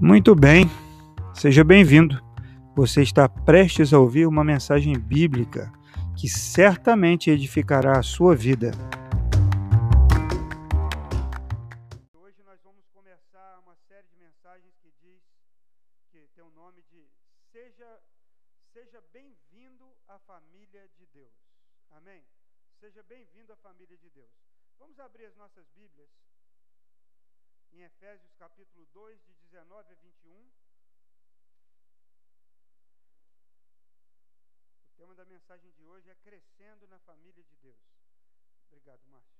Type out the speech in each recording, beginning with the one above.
Muito bem, seja bem-vindo. Você está prestes a ouvir uma mensagem bíblica que certamente edificará a sua vida. Hoje nós vamos começar uma série de mensagens que diz que tem o nome de Seja seja bem-vindo à família de Deus. Amém. Seja bem-vindo à família de Deus. Vamos abrir as nossas Bíblias em Efésios capítulo 2, de 19 a 21. O tema da mensagem de hoje é Crescendo na Família de Deus. Obrigado, Márcio.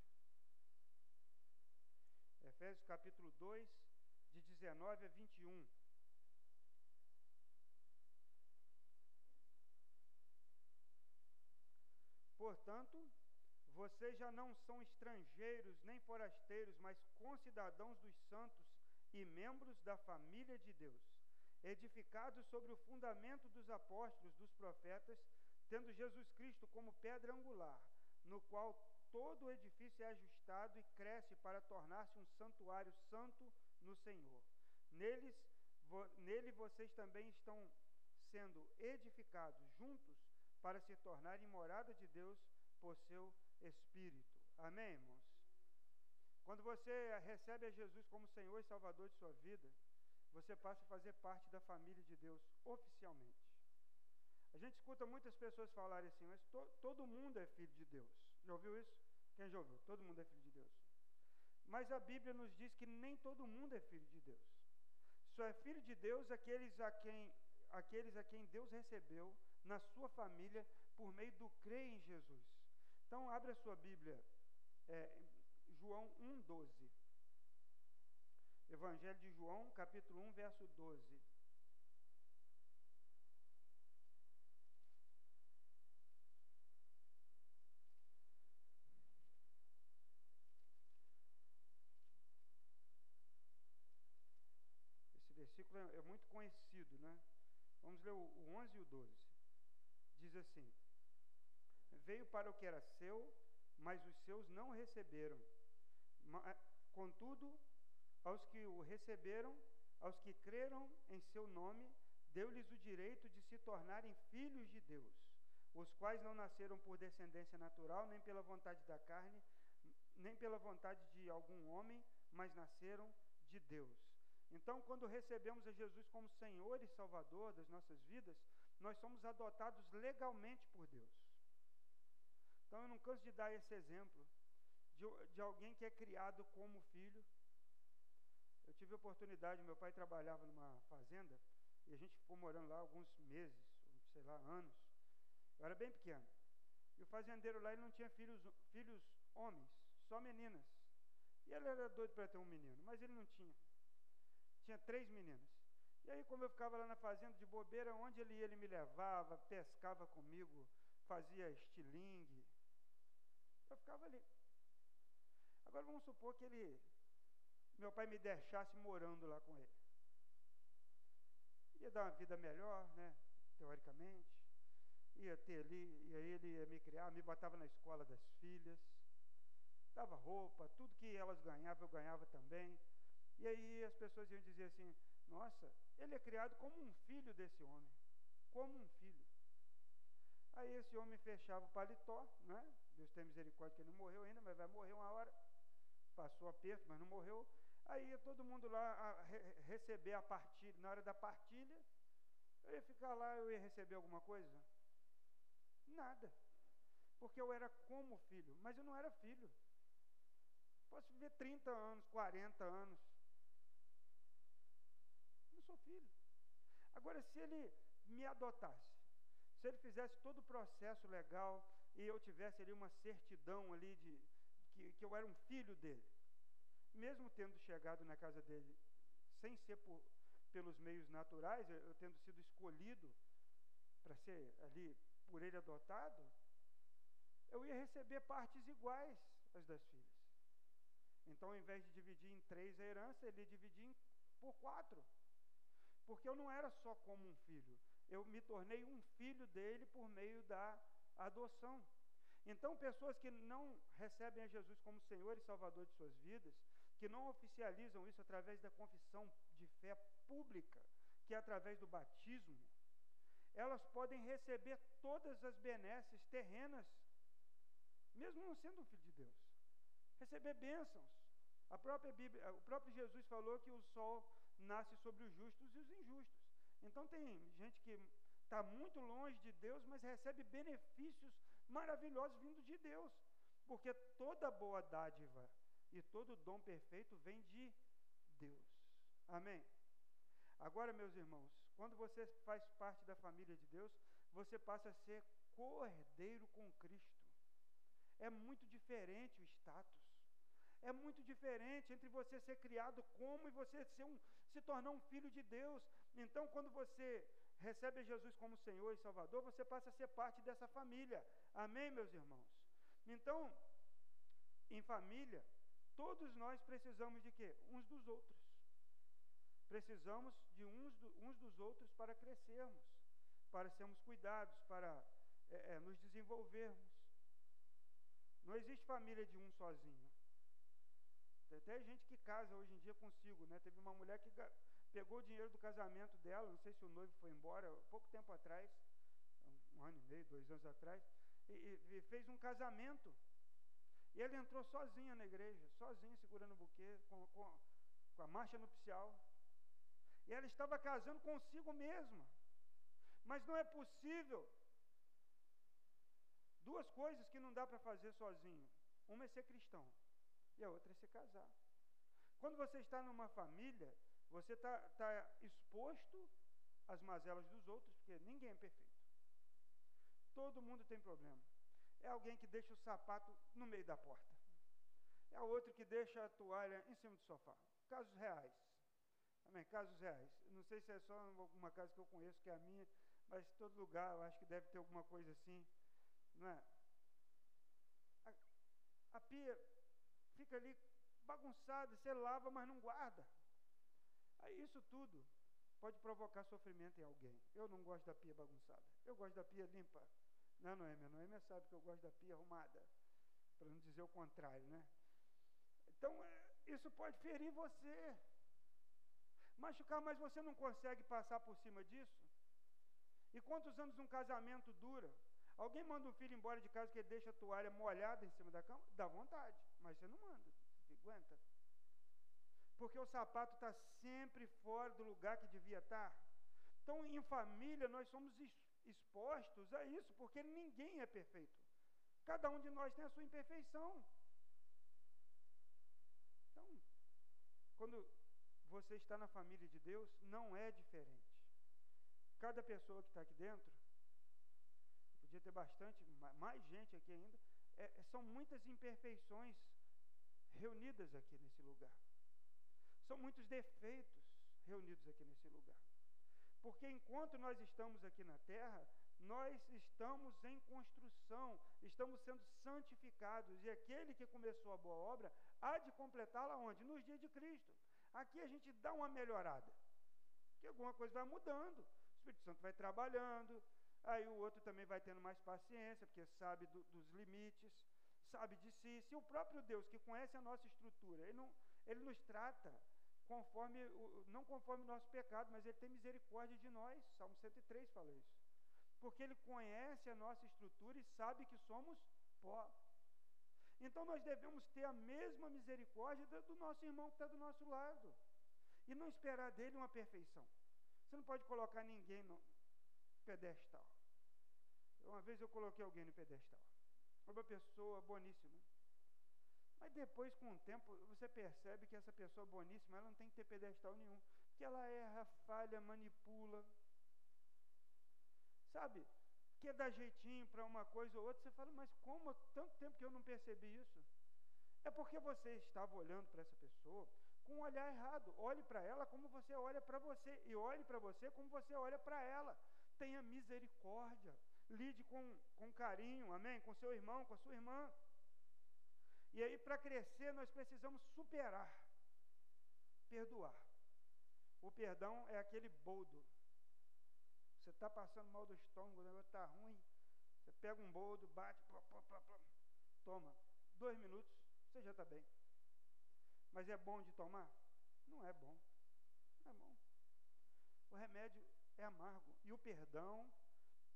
Efésios capítulo 2, de 19 a 21. Portanto, vocês já não são estrangeiros nem forasteiros, mas concidadãos dos santos e membros da família de Deus, edificados sobre o fundamento dos apóstolos, dos profetas, tendo Jesus Cristo como pedra angular, no qual todo o edifício é ajustado e cresce para tornar-se um santuário santo no Senhor. Neles, vo, nele vocês também estão sendo edificados juntos para se tornarem morada de Deus por seu Espírito. Amém, irmãos? Quando você recebe a Jesus como Senhor e Salvador de sua vida, você passa a fazer parte da família de Deus oficialmente. A gente escuta muitas pessoas falarem assim, mas to, todo mundo é filho de Deus. Já ouviu isso? Quem já ouviu? Todo mundo é filho de Deus. Mas a Bíblia nos diz que nem todo mundo é filho de Deus. Só é filho de Deus aqueles a quem, aqueles a quem Deus recebeu na sua família por meio do crer em Jesus. Então, abre a sua Bíblia, é, João 1, 12. Evangelho de João, capítulo 1, verso 12. Esse versículo é, é muito conhecido, né? Vamos ler o 11 e o 12. Diz assim: Veio para o que era seu, mas os seus não receberam. Eh, contudo, aos que o receberam, aos que creram em seu nome, deu-lhes o direito de se tornarem filhos de Deus, os quais não nasceram por descendência natural, nem pela vontade da carne, nem pela vontade de algum homem, mas nasceram de Deus. Então, quando recebemos a Jesus como Senhor e Salvador das nossas vidas, nós somos adotados legalmente por Deus. Então eu não canso de dar esse exemplo de, de alguém que é criado como filho. Eu tive oportunidade, meu pai trabalhava numa fazenda e a gente ficou morando lá alguns meses, sei lá, anos. Eu era bem pequeno. E o fazendeiro lá ele não tinha filhos, filhos homens, só meninas. E ele era doido para ter um menino, mas ele não tinha. Tinha três meninas. E aí, como eu ficava lá na fazenda de bobeira, onde ele ia, ele me levava, pescava comigo, fazia estilingue, eu ficava ali. Agora vamos supor que ele, meu pai me deixasse morando lá com ele. Ia dar uma vida melhor, né? Teoricamente. Ia ter ali, e aí ele ia me criar, me botava na escola das filhas, dava roupa, tudo que elas ganhavam, eu ganhava também. E aí as pessoas iam dizer assim: nossa, ele é criado como um filho desse homem. Como um filho. Aí esse homem fechava o paletó, né? Deus tem misericórdia que ele não morreu ainda, mas vai morrer uma hora. Passou aperto, mas não morreu. Aí ia todo mundo lá a re receber a partilha. Na hora da partilha, eu ia ficar lá, eu ia receber alguma coisa? Nada. Porque eu era como filho, mas eu não era filho. Posso viver 30 anos, 40 anos. Não sou filho. Agora, se ele me adotasse, se ele fizesse todo o processo legal, e eu tivesse ali uma certidão ali de que, que eu era um filho dele, mesmo tendo chegado na casa dele sem ser por, pelos meios naturais, eu, eu tendo sido escolhido para ser ali por ele adotado, eu ia receber partes iguais às das filhas. Então, ao invés de dividir em três a herança, ele ia dividir em, por quatro. Porque eu não era só como um filho, eu me tornei um filho dele por meio da adoção. Então, pessoas que não recebem a Jesus como Senhor e Salvador de suas vidas, que não oficializam isso através da confissão de fé pública, que é através do batismo, elas podem receber todas as benesses terrenas, mesmo não sendo um filho de Deus. Receber bênçãos. A própria Bíblia, o próprio Jesus falou que o sol nasce sobre os justos e os injustos. Então tem gente que está muito longe de Deus, mas recebe benefícios maravilhosos vindos de Deus, porque toda boa dádiva e todo dom perfeito vem de Deus. Amém? Agora, meus irmãos, quando você faz parte da família de Deus, você passa a ser cordeiro com Cristo. É muito diferente o status. É muito diferente entre você ser criado como e você ser um, se tornar um filho de Deus. Então, quando você recebe Jesus como Senhor e Salvador, você passa a ser parte dessa família. Amém, meus irmãos? Então, em família, todos nós precisamos de quê? Uns dos outros. Precisamos de uns, do, uns dos outros para crescermos, para sermos cuidados, para é, é, nos desenvolvermos. Não existe família de um sozinho. Tem até gente que casa hoje em dia consigo, né? Teve uma mulher que pegou o dinheiro do casamento dela, não sei se o noivo foi embora, pouco tempo atrás, um ano e meio, dois anos atrás, e, e fez um casamento. E ela entrou sozinha na igreja, sozinha, segurando o buquê, com, com, com a marcha nupcial. E ela estava casando consigo mesma. Mas não é possível. Duas coisas que não dá para fazer sozinho. Uma é ser cristão e a outra é se casar. Quando você está numa família, você está tá exposto às mazelas dos outros, porque ninguém é perfeito. Todo mundo tem problema. É alguém que deixa o sapato no meio da porta. É outro que deixa a toalha em cima do sofá. Casos reais. Amém? Casos reais. Não sei se é só alguma casa que eu conheço, que é a minha, mas todo lugar eu acho que deve ter alguma coisa assim. Não é? A, a pia fica ali bagunçada, você lava, mas não guarda. Aí isso tudo pode provocar sofrimento em alguém. Eu não gosto da pia bagunçada. Eu gosto da pia limpa. Não, Noêmia, a Noêmia sabe que eu gosto da pia arrumada. Para não dizer o contrário, né? Então, é, isso pode ferir você. Machucar, mas você não consegue passar por cima disso? E quantos anos um casamento dura? Alguém manda um filho embora de casa que deixa a toalha molhada em cima da cama? Dá vontade, mas você não manda, você aguenta. Porque o sapato está sempre fora do lugar que devia estar. Então, em família, nós somos expostos a isso, porque ninguém é perfeito. Cada um de nós tem a sua imperfeição. Então, quando você está na família de Deus, não é diferente. Cada pessoa que está aqui dentro, podia ter bastante, mais gente aqui ainda, é, são muitas imperfeições reunidas aqui nesse lugar. São muitos defeitos reunidos aqui nesse lugar. Porque enquanto nós estamos aqui na terra, nós estamos em construção, estamos sendo santificados, e aquele que começou a boa obra há de completá-la onde? Nos dias de Cristo. Aqui a gente dá uma melhorada, que alguma coisa vai mudando, o Espírito Santo vai trabalhando, aí o outro também vai tendo mais paciência, porque sabe do, dos limites, sabe de si. Se o próprio Deus, que conhece a nossa estrutura, ele, não, ele nos trata conforme, não conforme o nosso pecado, mas Ele tem misericórdia de nós. Salmo 103 fala isso. Porque Ele conhece a nossa estrutura e sabe que somos pó. Então nós devemos ter a mesma misericórdia do nosso irmão que está do nosso lado. E não esperar dele uma perfeição. Você não pode colocar ninguém no pedestal. Uma vez eu coloquei alguém no pedestal. Uma pessoa boníssima. Mas depois, com o tempo, você percebe que essa pessoa boníssima, ela não tem que ter pedestal nenhum. Porque ela erra, falha, manipula. Sabe? Quer dar jeitinho para uma coisa ou outra. Você fala, mas como? Tanto tempo que eu não percebi isso. É porque você estava olhando para essa pessoa com um olhar errado. Olhe para ela como você olha para você. E olhe para você como você olha para ela. Tenha misericórdia. Lide com, com carinho, amém? Com seu irmão, com a sua irmã. E aí, para crescer, nós precisamos superar, perdoar. O perdão é aquele boldo. Você está passando mal do estômago, o negócio está ruim. Você pega um boldo, bate, plá, plá, plá, plá, toma. Dois minutos, você já está bem. Mas é bom de tomar? Não é bom. Não é bom. O remédio é amargo. E o perdão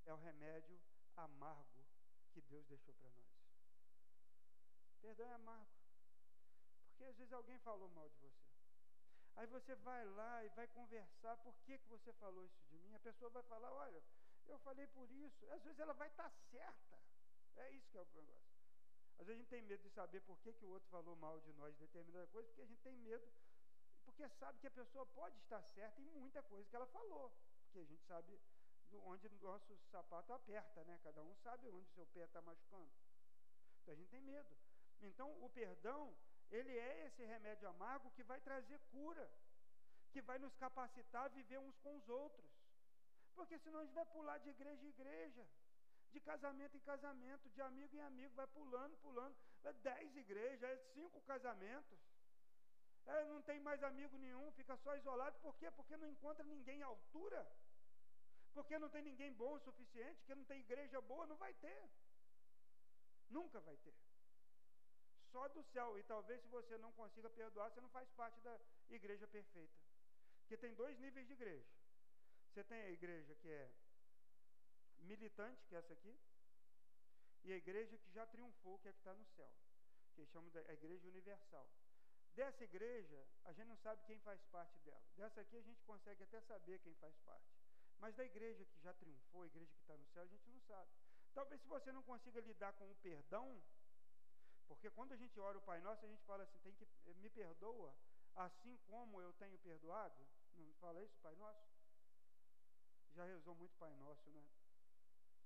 é o remédio amargo que Deus deixou para nós. Perdão é amargo. Porque às vezes alguém falou mal de você. Aí você vai lá e vai conversar, por que, que você falou isso de mim? A pessoa vai falar, olha, eu falei por isso. Às vezes ela vai estar tá certa. É isso que é o negócio. Às vezes a gente tem medo de saber por que, que o outro falou mal de nós determinada coisa, porque a gente tem medo, porque sabe que a pessoa pode estar certa em muita coisa que ela falou. Porque a gente sabe onde o nosso sapato aperta, né? Cada um sabe onde o seu pé está machucando. Então a gente tem medo. Então o perdão, ele é esse remédio amargo que vai trazer cura, que vai nos capacitar a viver uns com os outros. Porque senão a gente vai pular de igreja em igreja, de casamento em casamento, de amigo em amigo, vai pulando, pulando. Dez igrejas, é cinco casamentos. É, não tem mais amigo nenhum, fica só isolado. Por quê? Porque não encontra ninguém à altura. Porque não tem ninguém bom o suficiente, que não tem igreja boa, não vai ter. Nunca vai ter. Só do céu. E talvez se você não consiga perdoar, você não faz parte da igreja perfeita. Porque tem dois níveis de igreja. Você tem a igreja que é militante, que é essa aqui, e a igreja que já triunfou, que é que está no céu, que chamam de a igreja universal. Dessa igreja, a gente não sabe quem faz parte dela. Dessa aqui, a gente consegue até saber quem faz parte. Mas da igreja que já triunfou, a igreja que está no céu, a gente não sabe. Talvez se você não consiga lidar com o perdão, porque quando a gente ora o Pai Nosso, a gente fala assim, tem que me perdoa, assim como eu tenho perdoado. Não fala isso, Pai Nosso? Já rezou muito Pai Nosso, né?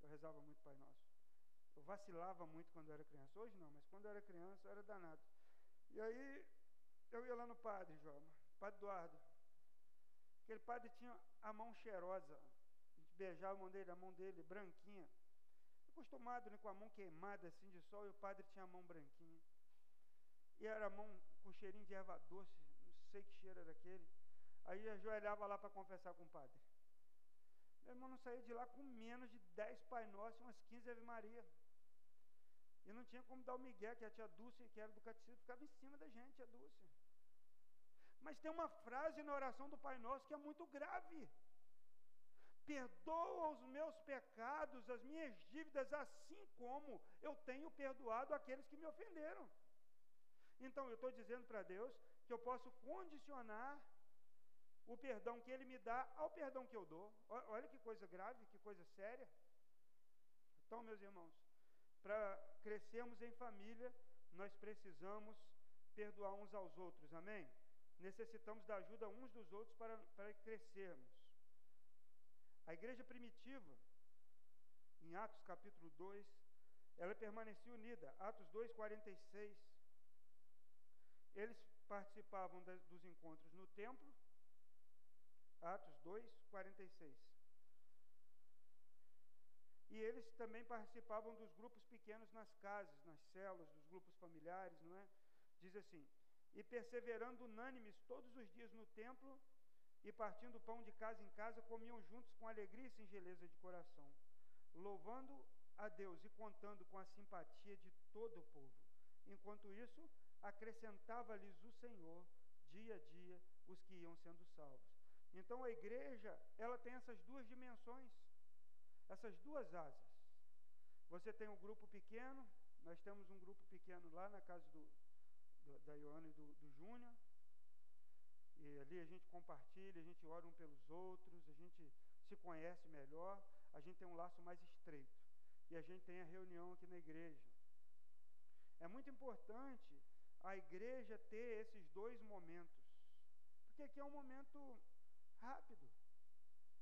Eu rezava muito Pai Nosso. Eu vacilava muito quando eu era criança. Hoje não, mas quando eu era criança eu era danado. E aí eu ia lá no padre, João, Padre Eduardo. Aquele padre tinha a mão cheirosa. A gente beijava a mão dele, a mão dele branquinha. Acostumado né, com a mão queimada assim de sol, e o padre tinha a mão branquinha. E era a mão com cheirinho de erva doce, não sei que cheiro era aquele. Aí ajoelhava lá para confessar com o padre. Meu irmão não saía de lá com menos de 10 Pai Nosso e umas 15 Ave Maria. E não tinha como dar o Miguel, que a tia Dulce, que era do catecismo, ficava em cima da gente, a Dulce. Mas tem uma frase na oração do Pai Nosso que é muito grave. Perdoa os meus pecados, as minhas dívidas, assim como eu tenho perdoado aqueles que me ofenderam. Então, eu estou dizendo para Deus que eu posso condicionar o perdão que Ele me dá ao perdão que eu dou. Olha que coisa grave, que coisa séria. Então, meus irmãos, para crescermos em família, nós precisamos perdoar uns aos outros, amém? Necessitamos da ajuda uns dos outros para, para crescermos. A igreja primitiva, em Atos capítulo 2, ela permanecia unida. Atos 2, 46. Eles participavam dos encontros no templo Atos 2, 46. E eles também participavam dos grupos pequenos nas casas, nas celas, dos grupos familiares, não é? Diz assim: E perseverando unânimes todos os dias no templo e partindo pão de casa em casa, comiam juntos com alegria e singeleza de coração, louvando a Deus e contando com a simpatia de todo o povo. Enquanto isso, acrescentava-lhes o Senhor, dia a dia, os que iam sendo salvos. Então a igreja, ela tem essas duas dimensões, essas duas asas. Você tem um grupo pequeno, nós temos um grupo pequeno lá na casa do, do da Ioana e do, do Júnior, e ali a gente compartilha, a gente ora um pelos outros, a gente se conhece melhor, a gente tem um laço mais estreito. E a gente tem a reunião aqui na igreja. É muito importante a igreja ter esses dois momentos. Porque aqui é um momento rápido.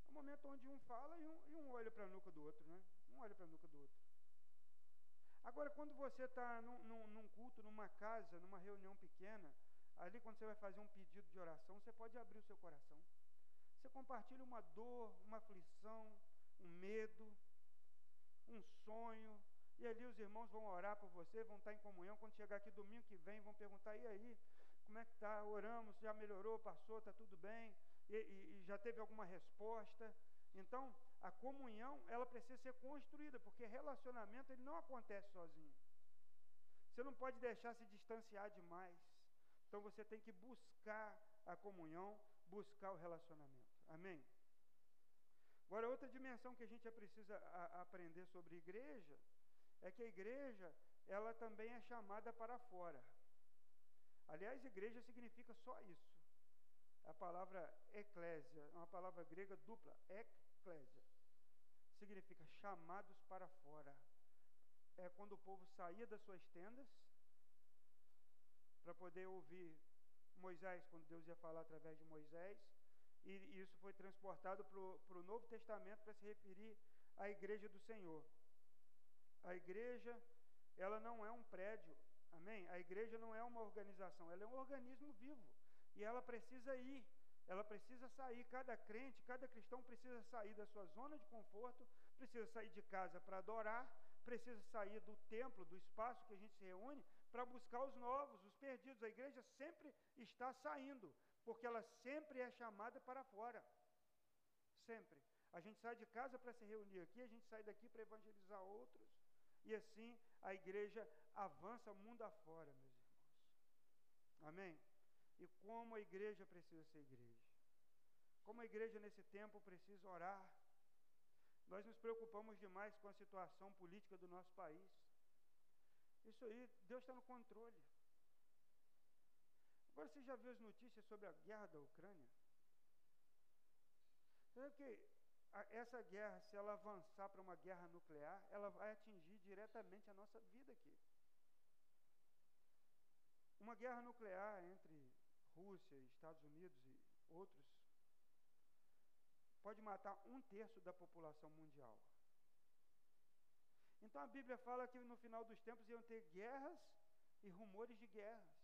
É um momento onde um fala e um, e um olha para a nuca do outro, né? Um olha para a nuca do outro. Agora, quando você está num, num, num, culto, numa casa, numa reunião pequena, ali quando você vai fazer um pedido de oração, você pode abrir o seu coração. Você compartilha uma dor, uma aflição, um medo, um sonho, e ali os irmãos vão orar por você, vão estar em comunhão. Quando chegar aqui domingo que vem, vão perguntar: e aí, como é que está? Oramos, já melhorou, passou, está tudo bem? e, e, e já teve alguma resposta. Então, a comunhão, ela precisa ser construída, porque relacionamento ele não acontece sozinho. Você não pode deixar se distanciar demais. Então você tem que buscar a comunhão, buscar o relacionamento. Amém? Agora, outra dimensão que a gente precisa a, aprender sobre igreja é que a igreja, ela também é chamada para fora. Aliás, igreja significa só isso. A palavra eclésia é uma palavra grega dupla, eclésia. Significa chamados para fora. É quando o povo saía das suas tendas para poder ouvir Moisés, quando Deus ia falar através de Moisés, e isso foi transportado para o Novo Testamento para se referir à igreja do Senhor. A igreja, ela não é um prédio, amém? A igreja não é uma organização, ela é um organismo vivo. E ela precisa ir, ela precisa sair. Cada crente, cada cristão precisa sair da sua zona de conforto, precisa sair de casa para adorar, precisa sair do templo, do espaço que a gente se reúne, para buscar os novos, os perdidos. A igreja sempre está saindo, porque ela sempre é chamada para fora. Sempre. A gente sai de casa para se reunir aqui, a gente sai daqui para evangelizar outros, e assim a igreja avança mundo afora, meus irmãos. Amém? E como a igreja precisa ser igreja. Como a igreja nesse tempo precisa orar. Nós nos preocupamos demais com a situação política do nosso país. Isso aí, Deus está no controle. Agora você já viu as notícias sobre a guerra da Ucrânia? Você sabe que essa guerra, se ela avançar para uma guerra nuclear, ela vai atingir diretamente a nossa vida aqui. Uma guerra nuclear entre Rússia, Estados Unidos e outros pode matar um terço da população mundial. Então a Bíblia fala que no final dos tempos iam ter guerras e rumores de guerras.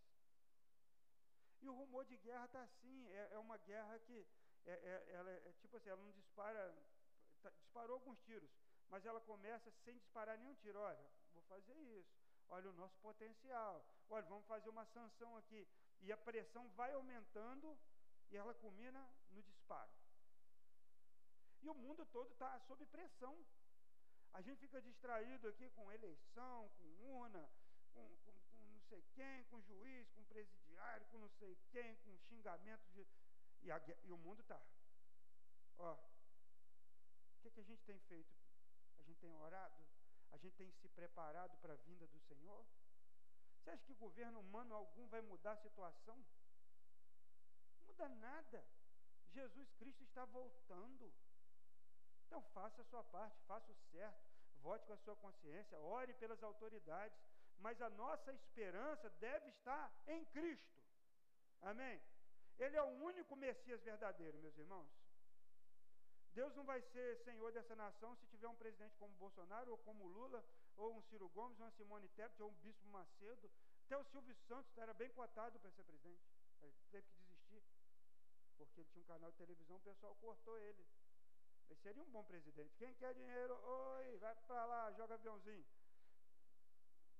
E o rumor de guerra está assim, é, é, uma guerra que é, é, ela é tipo assim, ela não dispara, tá, disparou alguns tiros, mas ela começa sem disparar nenhum tiro. Olha, vou fazer isso. Olha o nosso potencial. Olha, vamos fazer uma sanção aqui. E a pressão vai aumentando e ela culmina no disparo. E o mundo todo está sob pressão. A gente fica distraído aqui com eleição, com urna, com, com, com não sei quem, com juiz, com presidiário, com não sei quem, com xingamento de. E, a, e o mundo está. Ó, o que, que a gente tem feito? A gente tem orado? A gente tem se preparado para a vinda do Senhor? Você acha que governo humano algum vai mudar a situação? Não muda nada. Jesus Cristo está voltando. Então faça a sua parte, faça o certo, vote com a sua consciência, ore pelas autoridades, mas a nossa esperança deve estar em Cristo. Amém? Ele é o único Messias verdadeiro, meus irmãos. Deus não vai ser senhor dessa nação se tiver um presidente como Bolsonaro, ou como Lula, ou um Ciro Gomes, ou uma Simone Tebet, ou um Bispo Macedo. Até o Silvio Santos era bem cotado para ser presidente. Ele teve que desistir, porque ele tinha um canal de televisão, o pessoal cortou ele. Ele seria um bom presidente. Quem quer dinheiro? Oi, vai para lá, joga aviãozinho.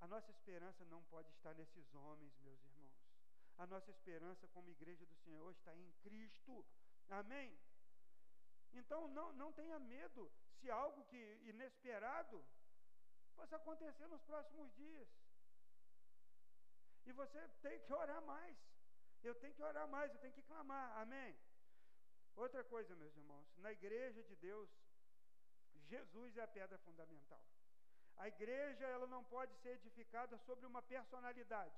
A nossa esperança não pode estar nesses homens, meus irmãos. A nossa esperança como igreja do Senhor está em Cristo. Amém? Então não, não tenha medo se algo que inesperado possa acontecer nos próximos dias. E você tem que orar mais. Eu tenho que orar mais, eu tenho que clamar. Amém? Outra coisa, meus irmãos, na igreja de Deus, Jesus é a pedra fundamental. A igreja ela não pode ser edificada sobre uma personalidade.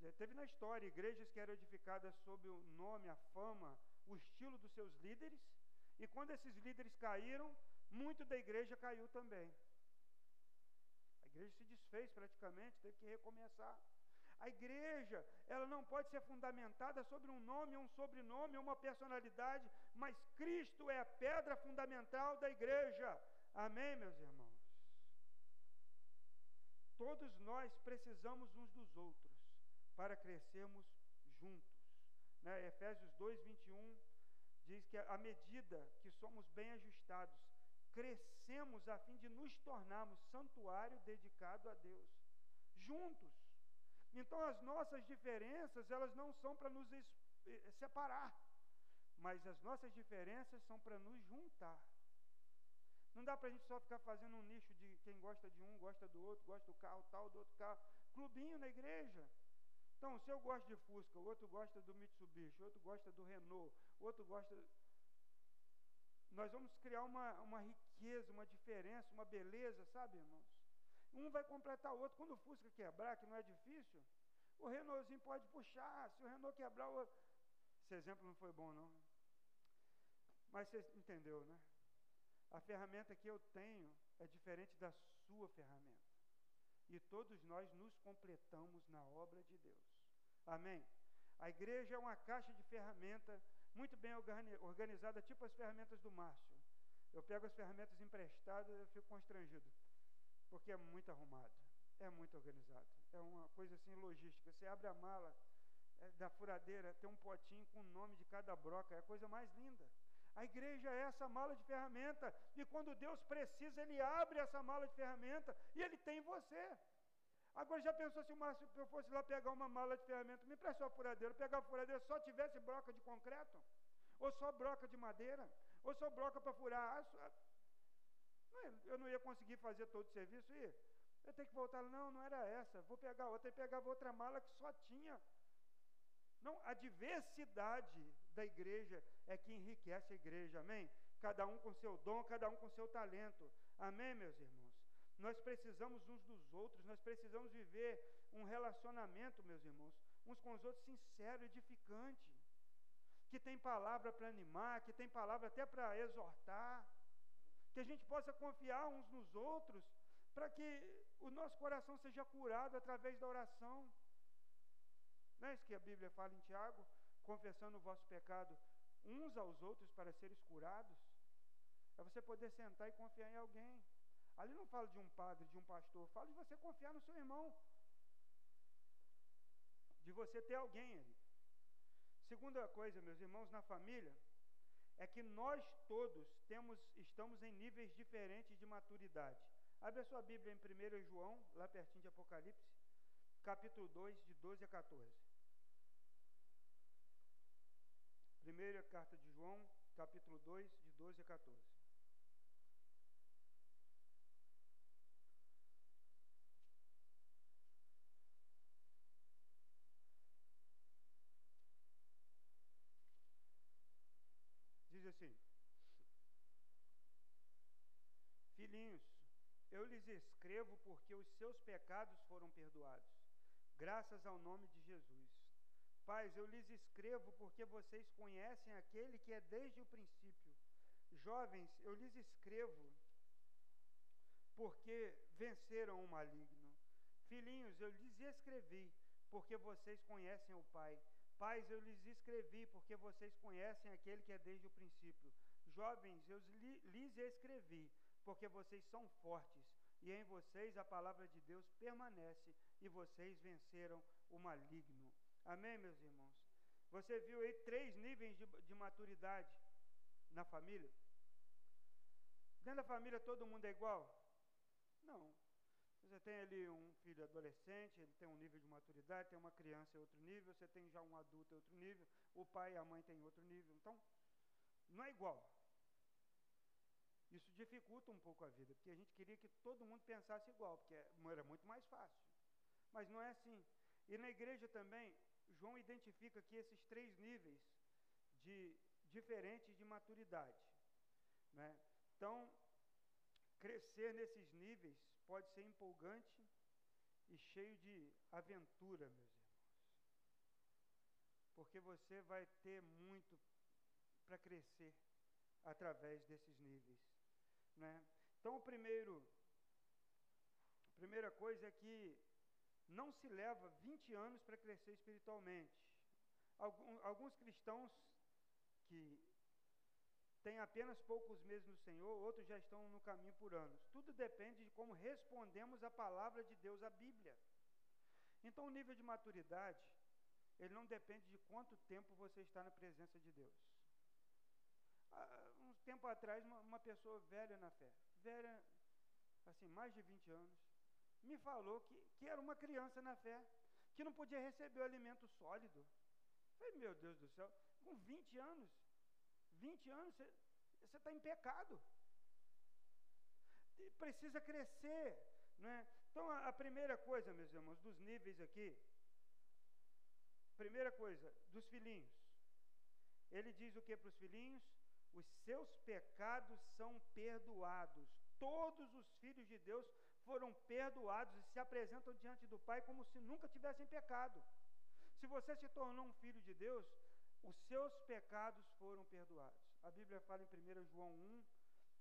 Já teve na história igrejas que eram edificadas sobre o nome, a fama, o estilo dos seus líderes, e quando esses líderes caíram, muito da igreja caiu também. A igreja se desfez praticamente, teve que recomeçar. A igreja, ela não pode ser fundamentada sobre um nome, um sobrenome, uma personalidade, mas Cristo é a pedra fundamental da igreja. Amém, meus irmãos? Todos nós precisamos uns dos outros para crescermos juntos. Né? Efésios 2, 21 diz que à medida que somos bem ajustados, crescemos a fim de nos tornarmos santuário dedicado a Deus, juntos. Então as nossas diferenças, elas não são para nos eh, separar, mas as nossas diferenças são para nos juntar. Não dá para a gente só ficar fazendo um nicho de quem gosta de um, gosta do outro, gosta do carro tal, do outro carro. Clubinho na igreja. Então, se eu gosto de Fusca, o outro gosta do Mitsubishi, o outro gosta do Renault, o outro gosta. Nós vamos criar uma, uma riqueza, uma diferença, uma beleza, sabe, irmãos? Um vai completar o outro. Quando o Fusca quebrar, que não é difícil, o Renaultzinho pode puxar. Se o Renault quebrar, o... esse exemplo não foi bom, não. Mas você entendeu, né? A ferramenta que eu tenho é diferente da sua ferramenta. E todos nós nos completamos na obra de Deus. Amém? A igreja é uma caixa de ferramenta muito bem organizada, tipo as ferramentas do Márcio. Eu pego as ferramentas emprestadas e fico constrangido, porque é muito arrumado, é muito organizado. É uma coisa assim logística. Você abre a mala é, da furadeira, tem um potinho com o nome de cada broca, é a coisa mais linda. A igreja é essa mala de ferramenta, e quando Deus precisa, Ele abre essa mala de ferramenta e Ele tem você. Agora já pensou se o Márcio, eu fosse lá pegar uma mala de ferramenta, me prestou a furadeira, pegar a furadeira só tivesse broca de concreto? Ou só broca de madeira? Ou só broca para furar? Eu não ia conseguir fazer todo o serviço e eu tenho que voltar, não, não era essa, vou pegar outra, e pegava outra mala que só tinha. Não, a diversidade da igreja é que enriquece a igreja, amém? Cada um com seu dom, cada um com seu talento, amém, meus irmãos? Nós precisamos uns dos outros, nós precisamos viver um relacionamento, meus irmãos, uns com os outros sincero, edificante, que tem palavra para animar, que tem palavra até para exortar, que a gente possa confiar uns nos outros, para que o nosso coração seja curado através da oração. Não é isso que a Bíblia fala em Tiago? Confessando o vosso pecado uns aos outros para seres curados. É você poder sentar e confiar em alguém. Ali não fala de um padre, de um pastor, fala de você confiar no seu irmão. De você ter alguém ali. Segunda coisa, meus irmãos, na família, é que nós todos temos, estamos em níveis diferentes de maturidade. Abre a sua Bíblia em 1 João, lá pertinho de Apocalipse, capítulo 2, de 12 a 14. Primeira carta de João, capítulo 2, de 12 a 14. diz assim: Filhinhos, eu lhes escrevo porque os seus pecados foram perdoados, graças ao nome de Jesus. Pais, eu lhes escrevo porque vocês conhecem aquele que é desde o princípio. Jovens, eu lhes escrevo porque venceram o maligno. Filhinhos, eu lhes escrevi porque vocês conhecem o Pai. Pais, eu lhes escrevi porque vocês conhecem aquele que é desde o princípio. Jovens, eu lhes escrevi porque vocês são fortes e em vocês a palavra de Deus permanece e vocês venceram o maligno. Amém, meus irmãos? Você viu aí três níveis de, de maturidade na família? Dentro da família todo mundo é igual? Não. Você tem ali um filho adolescente, ele tem um nível de maturidade, tem uma criança outro nível, você tem já um adulto outro nível, o pai e a mãe têm outro nível. Então, não é igual. Isso dificulta um pouco a vida, porque a gente queria que todo mundo pensasse igual, porque era muito mais fácil. Mas não é assim. E na igreja também, João identifica aqui esses três níveis de diferentes de maturidade. Né? Então, crescer nesses níveis pode ser empolgante e cheio de aventura, meus irmãos. Porque você vai ter muito para crescer através desses níveis, né? Então, o primeiro a primeira coisa é que não se leva 20 anos para crescer espiritualmente. alguns cristãos que têm apenas poucos meses no Senhor, outros já estão no caminho por anos. Tudo depende de como respondemos a palavra de Deus, a Bíblia. Então, o nível de maturidade, ele não depende de quanto tempo você está na presença de Deus. Um tempo atrás, uma, uma pessoa velha na fé, velha, assim, mais de 20 anos, me falou que, que era uma criança na fé, que não podia receber o alimento sólido. Eu falei, meu Deus do céu, com 20 anos, 20 anos, você, está em pecado. Precisa crescer. Não é? Então, a, a primeira coisa, meus irmãos, dos níveis aqui, coisa, dos filhinhos. Ele diz o que para os filhinhos? Os seus pecados são perdoados. Todos os filhos de Deus foram perdoados e se apresentam diante do Pai como se nunca tivessem pecado. Se você se tornou um filho de Deus, os seus pecados foram perdoados. A Bíblia fala em 1 João 1,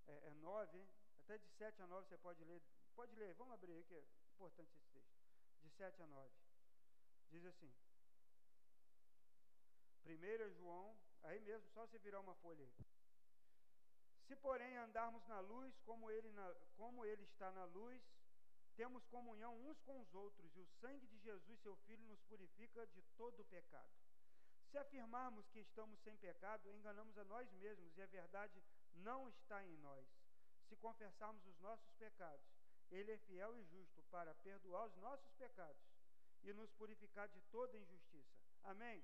é, é 9, hein? até de 7 a 9 você pode ler. Pode ler, vamos abrir aí que é importante esse texto. De 7 a 9. Diz assim. 1 João, aí mesmo, só você virar uma folha aí. Se, porém, andarmos na luz, como ele, na, como ele está na luz, temos comunhão uns com os outros, e o sangue de Jesus, seu Filho, nos purifica de todo o pecado. Se afirmarmos que estamos sem pecado, enganamos a nós mesmos e a verdade não está em nós. Se confessarmos os nossos pecados, Ele é fiel e justo para perdoar os nossos pecados e nos purificar de toda injustiça. Amém?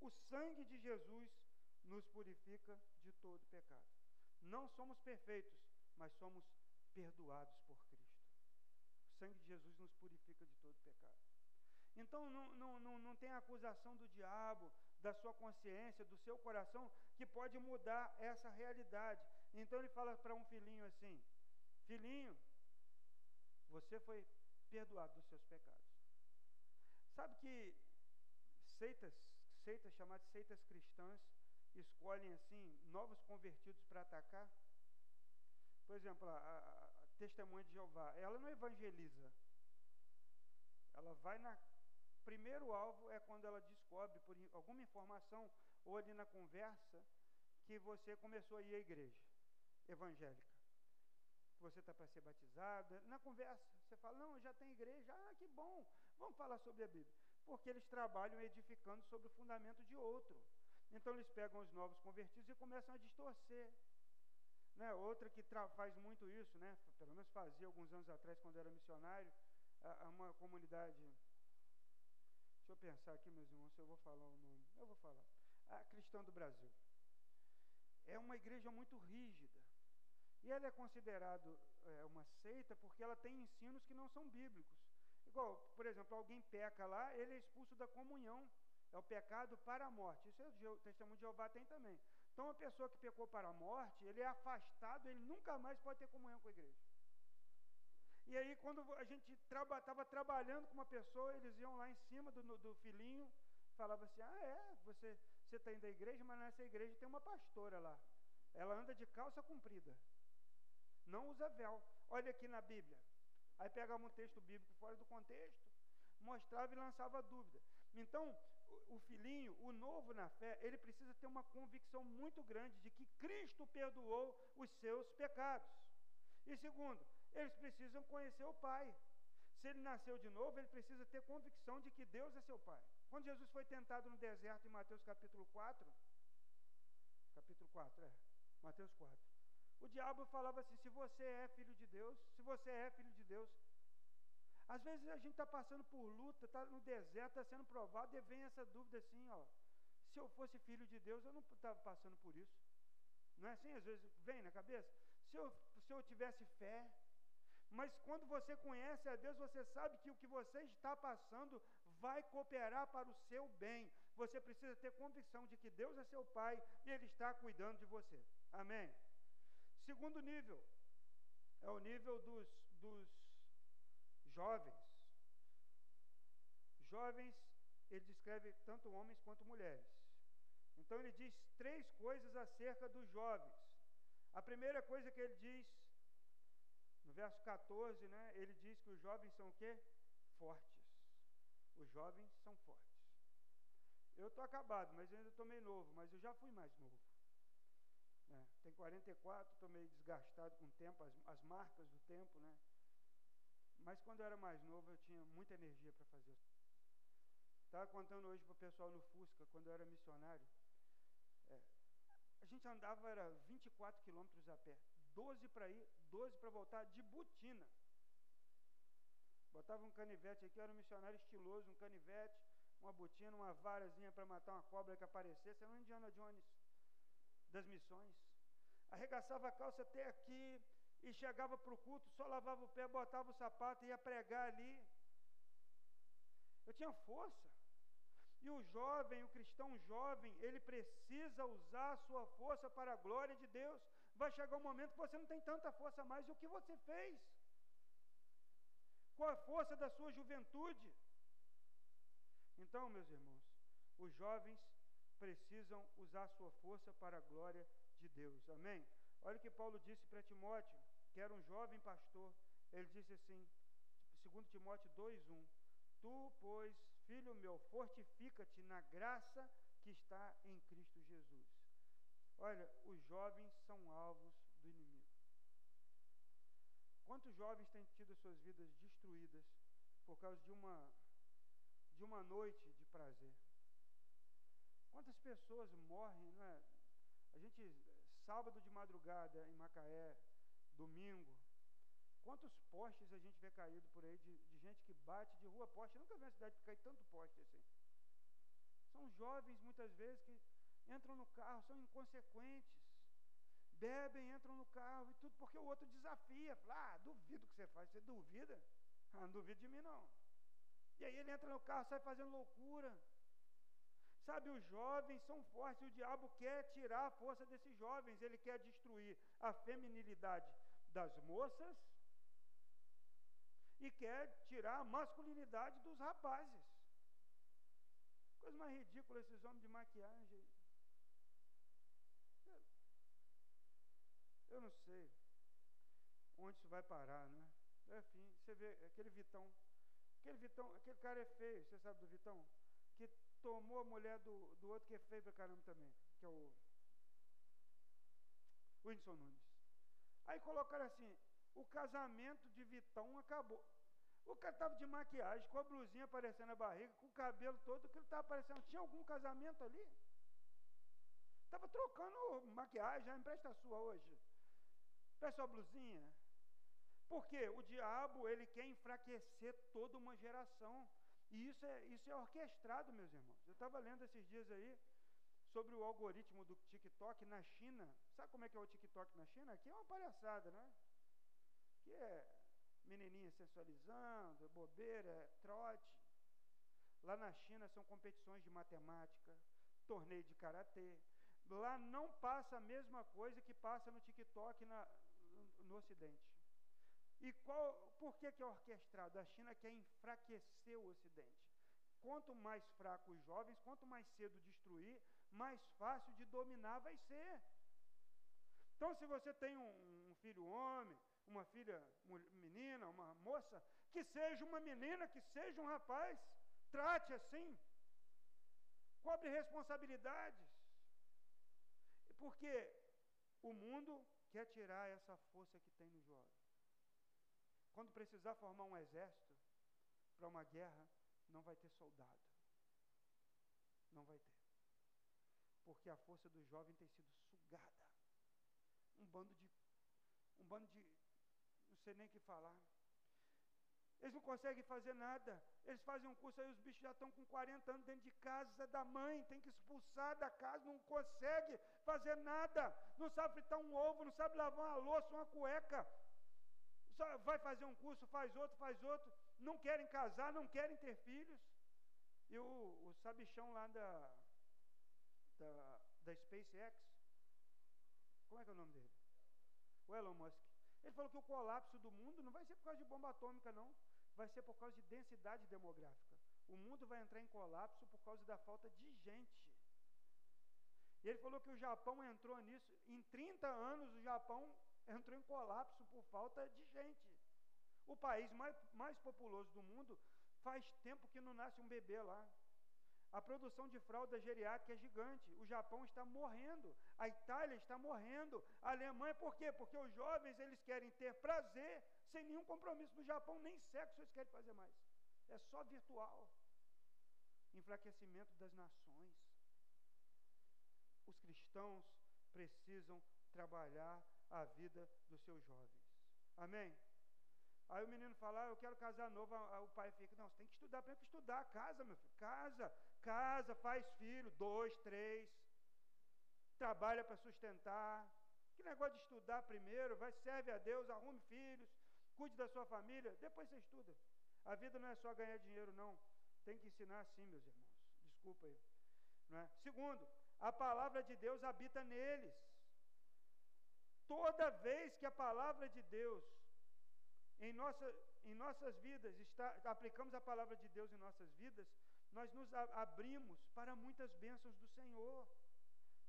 O sangue de Jesus nos purifica de todo pecado. Não somos perfeitos, mas somos perdoados por Cristo. O sangue de Jesus nos purifica de todo pecado. Então não, não, não, não tem acusação do diabo, da sua consciência, do seu coração, que pode mudar essa realidade. Então ele fala para um filhinho assim: Filhinho, você foi perdoado dos seus pecados. Sabe que seitas, seitas chamadas seitas cristãs, escolhem assim novos convertidos para atacar? Por exemplo, a, a, a testemunha de Jeová, ela não evangeliza. Ela vai na primeiro alvo é quando ela descobre por alguma informação ou ali na conversa que você começou a ir à igreja evangélica. Você está para ser batizado. Na conversa, você fala, não, já tem igreja. Ah, que bom, vamos falar sobre a Bíblia. Porque eles trabalham edificando sobre o fundamento de outro. Então eles pegam os novos convertidos e começam a distorcer. Né? Outra que faz muito isso, né? pelo menos fazia alguns anos atrás, quando era missionário, a, a uma comunidade Deixa eu pensar aqui, meus irmãos, se eu vou falar o nome. Eu vou falar. A Cristã do Brasil. É uma igreja muito rígida. E ela é considerada é, uma seita porque ela tem ensinos que não são bíblicos. Igual, por exemplo, alguém peca lá, ele é expulso da comunhão. É o pecado para a morte. Isso é o testemunho de Jeová tem também. Então, uma pessoa que pecou para a morte, ele é afastado, ele nunca mais pode ter comunhão com a igreja. E aí, quando a gente estava traba, trabalhando com uma pessoa, eles iam lá em cima do, do filhinho, falava assim: Ah, é, você está indo à igreja, mas nessa igreja tem uma pastora lá. Ela anda de calça comprida, não usa véu. Olha aqui na Bíblia. Aí pegava um texto bíblico fora do contexto, mostrava e lançava dúvida. Então, o, filhinho, o novo na fé, ele precisa ter uma convicção muito grande de que Cristo perdoou os seus pecados. E segundo, eles precisam conhecer o Pai. Se ele nasceu de novo, ele precisa ter convicção de que Deus é seu Pai. Quando Jesus foi tentado no deserto, em Mateus capítulo 4, capítulo 4, é, Mateus 4, o diabo falava assim: se você é filho de Deus, se você é filho de Deus. Às vezes a gente está passando por luta, está no deserto, está sendo provado, e vem essa dúvida assim: ó, se eu fosse filho de Deus, eu não estava passando por isso. Não é assim? Às vezes vem na cabeça. Se eu, se eu tivesse fé, mas quando você conhece a Deus, você sabe que o que você está passando vai cooperar para o seu bem. Você precisa ter convicção de que Deus é seu Pai e Ele está cuidando de você. Amém? Segundo nível, é o nível dos, dos jovens. Jovens, ele descreve tanto homens quanto mulheres. Então ele diz três coisas acerca dos jovens. A primeira coisa que ele diz no verso 14, né, ele diz que os jovens são o quê? Fortes. Os jovens são fortes. Eu estou acabado, mas ainda estou meio novo, mas eu já fui mais novo. Né? Tem 44, estou meio desgastado com o tempo, as, as marcas do tempo, né? Mas quando eu era mais novo, eu tinha muita energia para fazer. Estava contando hoje para o pessoal no Fusca, quando eu era missionário. É, a gente andava, era 24 quilômetros a pé. 12 para ir, 12 para voltar, de botina. Botava um canivete aqui, era um missionário estiloso, um canivete, uma botina, uma varazinha para matar uma cobra que aparecesse, era um Indiana Jones das missões. Arregaçava a calça até aqui e chegava para o culto, só lavava o pé, botava o sapato e ia pregar ali. Eu tinha força. E o jovem, o cristão jovem, ele precisa usar a sua força para a glória de Deus. Vai chegar um momento que você não tem tanta força mais. E o que você fez? Qual a força da sua juventude? Então, meus irmãos, os jovens precisam usar a sua força para a glória de Deus. Amém? Olha o que Paulo disse para Timóteo, que era um jovem pastor. Ele disse assim, 2 Timóteo 2:1 Tu, pois, filho meu, fortifica-te na graça que está em Cristo Jesus. Olha, os jovens são alvos do inimigo. Quantos jovens têm tido suas vidas destruídas por causa de uma de uma noite de prazer? Quantas pessoas morrem, não é? A gente sábado de madrugada em Macaé, domingo, quantos postes a gente vê caído por aí de, de gente que bate de rua poste? Eu nunca vi uma cidade que cai tanto poste assim. São jovens muitas vezes que entram no carro, são inconsequentes bebem, entram no carro e tudo, porque o outro desafia. Fala, ah, duvido que você faz. Você duvida? Ah, não duvido de mim, não. E aí ele entra no carro, sai fazendo loucura. Sabe, os jovens são fortes, o diabo quer tirar a força desses jovens, ele quer destruir a feminilidade das moças e quer tirar a masculinidade dos rapazes. Coisa mais ridícula esses homens de maquiagem. Eu não sei onde isso vai parar, né? Enfim, você vê aquele Vitão. Aquele Vitão, aquele cara é feio, você sabe do Vitão? Que tomou a mulher do, do outro que é feio pra caramba também, que é o Whindersson Nunes. Aí colocaram assim, o casamento de Vitão acabou. O cara estava de maquiagem, com a blusinha aparecendo na barriga, com o cabelo todo, que ele estava aparecendo. Tinha algum casamento ali? Estava trocando maquiagem, ah, empresta a sua hoje. Presta a blusinha. Porque o diabo, ele quer enfraquecer toda uma geração. E isso é, isso é orquestrado, meus irmãos. Eu estava lendo esses dias aí sobre o algoritmo do TikTok na China. Sabe como é que é o TikTok na China? Aqui é uma palhaçada, né? Que é menininha sensualizando, bobeira, é trote. Lá na China são competições de matemática, torneio de karatê. Lá não passa a mesma coisa que passa no TikTok na, no Ocidente. E qual, por que, que é orquestrado? A China quer enfraquecer o Ocidente. Quanto mais fraco os jovens, quanto mais cedo destruir, mais fácil de dominar vai ser. Então, se você tem um, um filho homem, uma filha menina, uma moça, que seja uma menina, que seja um rapaz, trate assim, cobre responsabilidades, porque o mundo quer tirar essa força que tem no jovem. Quando precisar formar um exército para uma guerra, não vai ter soldado. Não vai ter. Porque a força do jovem tem sido sugada. Um bando de. Um bando de. Não sei nem o que falar. Eles não conseguem fazer nada. Eles fazem um curso aí, os bichos já estão com 40 anos dentro de casa da mãe, tem que expulsar da casa, não consegue fazer nada. Não sabe fritar um ovo, não sabe lavar uma louça, uma cueca. Só vai fazer um curso, faz outro, faz outro. Não querem casar, não querem ter filhos. E o, o sabichão lá da, da, da SpaceX, como é que é o nome dele? O Elon Musk. Ele falou que o colapso do mundo não vai ser por causa de bomba atômica, não. Vai ser por causa de densidade demográfica. O mundo vai entrar em colapso por causa da falta de gente. E ele falou que o Japão entrou nisso. Em 30 anos, o Japão entrou em colapso por falta de gente. O país mais, mais populoso do mundo faz tempo que não nasce um bebê lá. A produção de fralda geriátrica é gigante. O Japão está morrendo. A Itália está morrendo. A Alemanha, por quê? Porque os jovens eles querem ter prazer sem nenhum compromisso. No Japão, nem sexo eles querem fazer mais. É só virtual. Enfraquecimento das nações. Os cristãos precisam trabalhar a vida dos seus jovens. Amém? Aí o menino fala, ah, eu quero casar novo, o pai fica, não, você tem que estudar, que estudar, casa, meu filho, casa, casa, faz filho, dois, três, trabalha para sustentar. Que negócio de estudar primeiro, vai, serve a Deus, arrume filhos, cuide da sua família, depois você estuda. A vida não é só ganhar dinheiro, não. Tem que ensinar sim, meus irmãos. desculpa aí. Não é? Segundo, a palavra de Deus habita neles. Toda vez que a palavra de Deus em, nossa, em nossas vidas, está, aplicamos a palavra de Deus em nossas vidas, nós nos abrimos para muitas bênçãos do Senhor.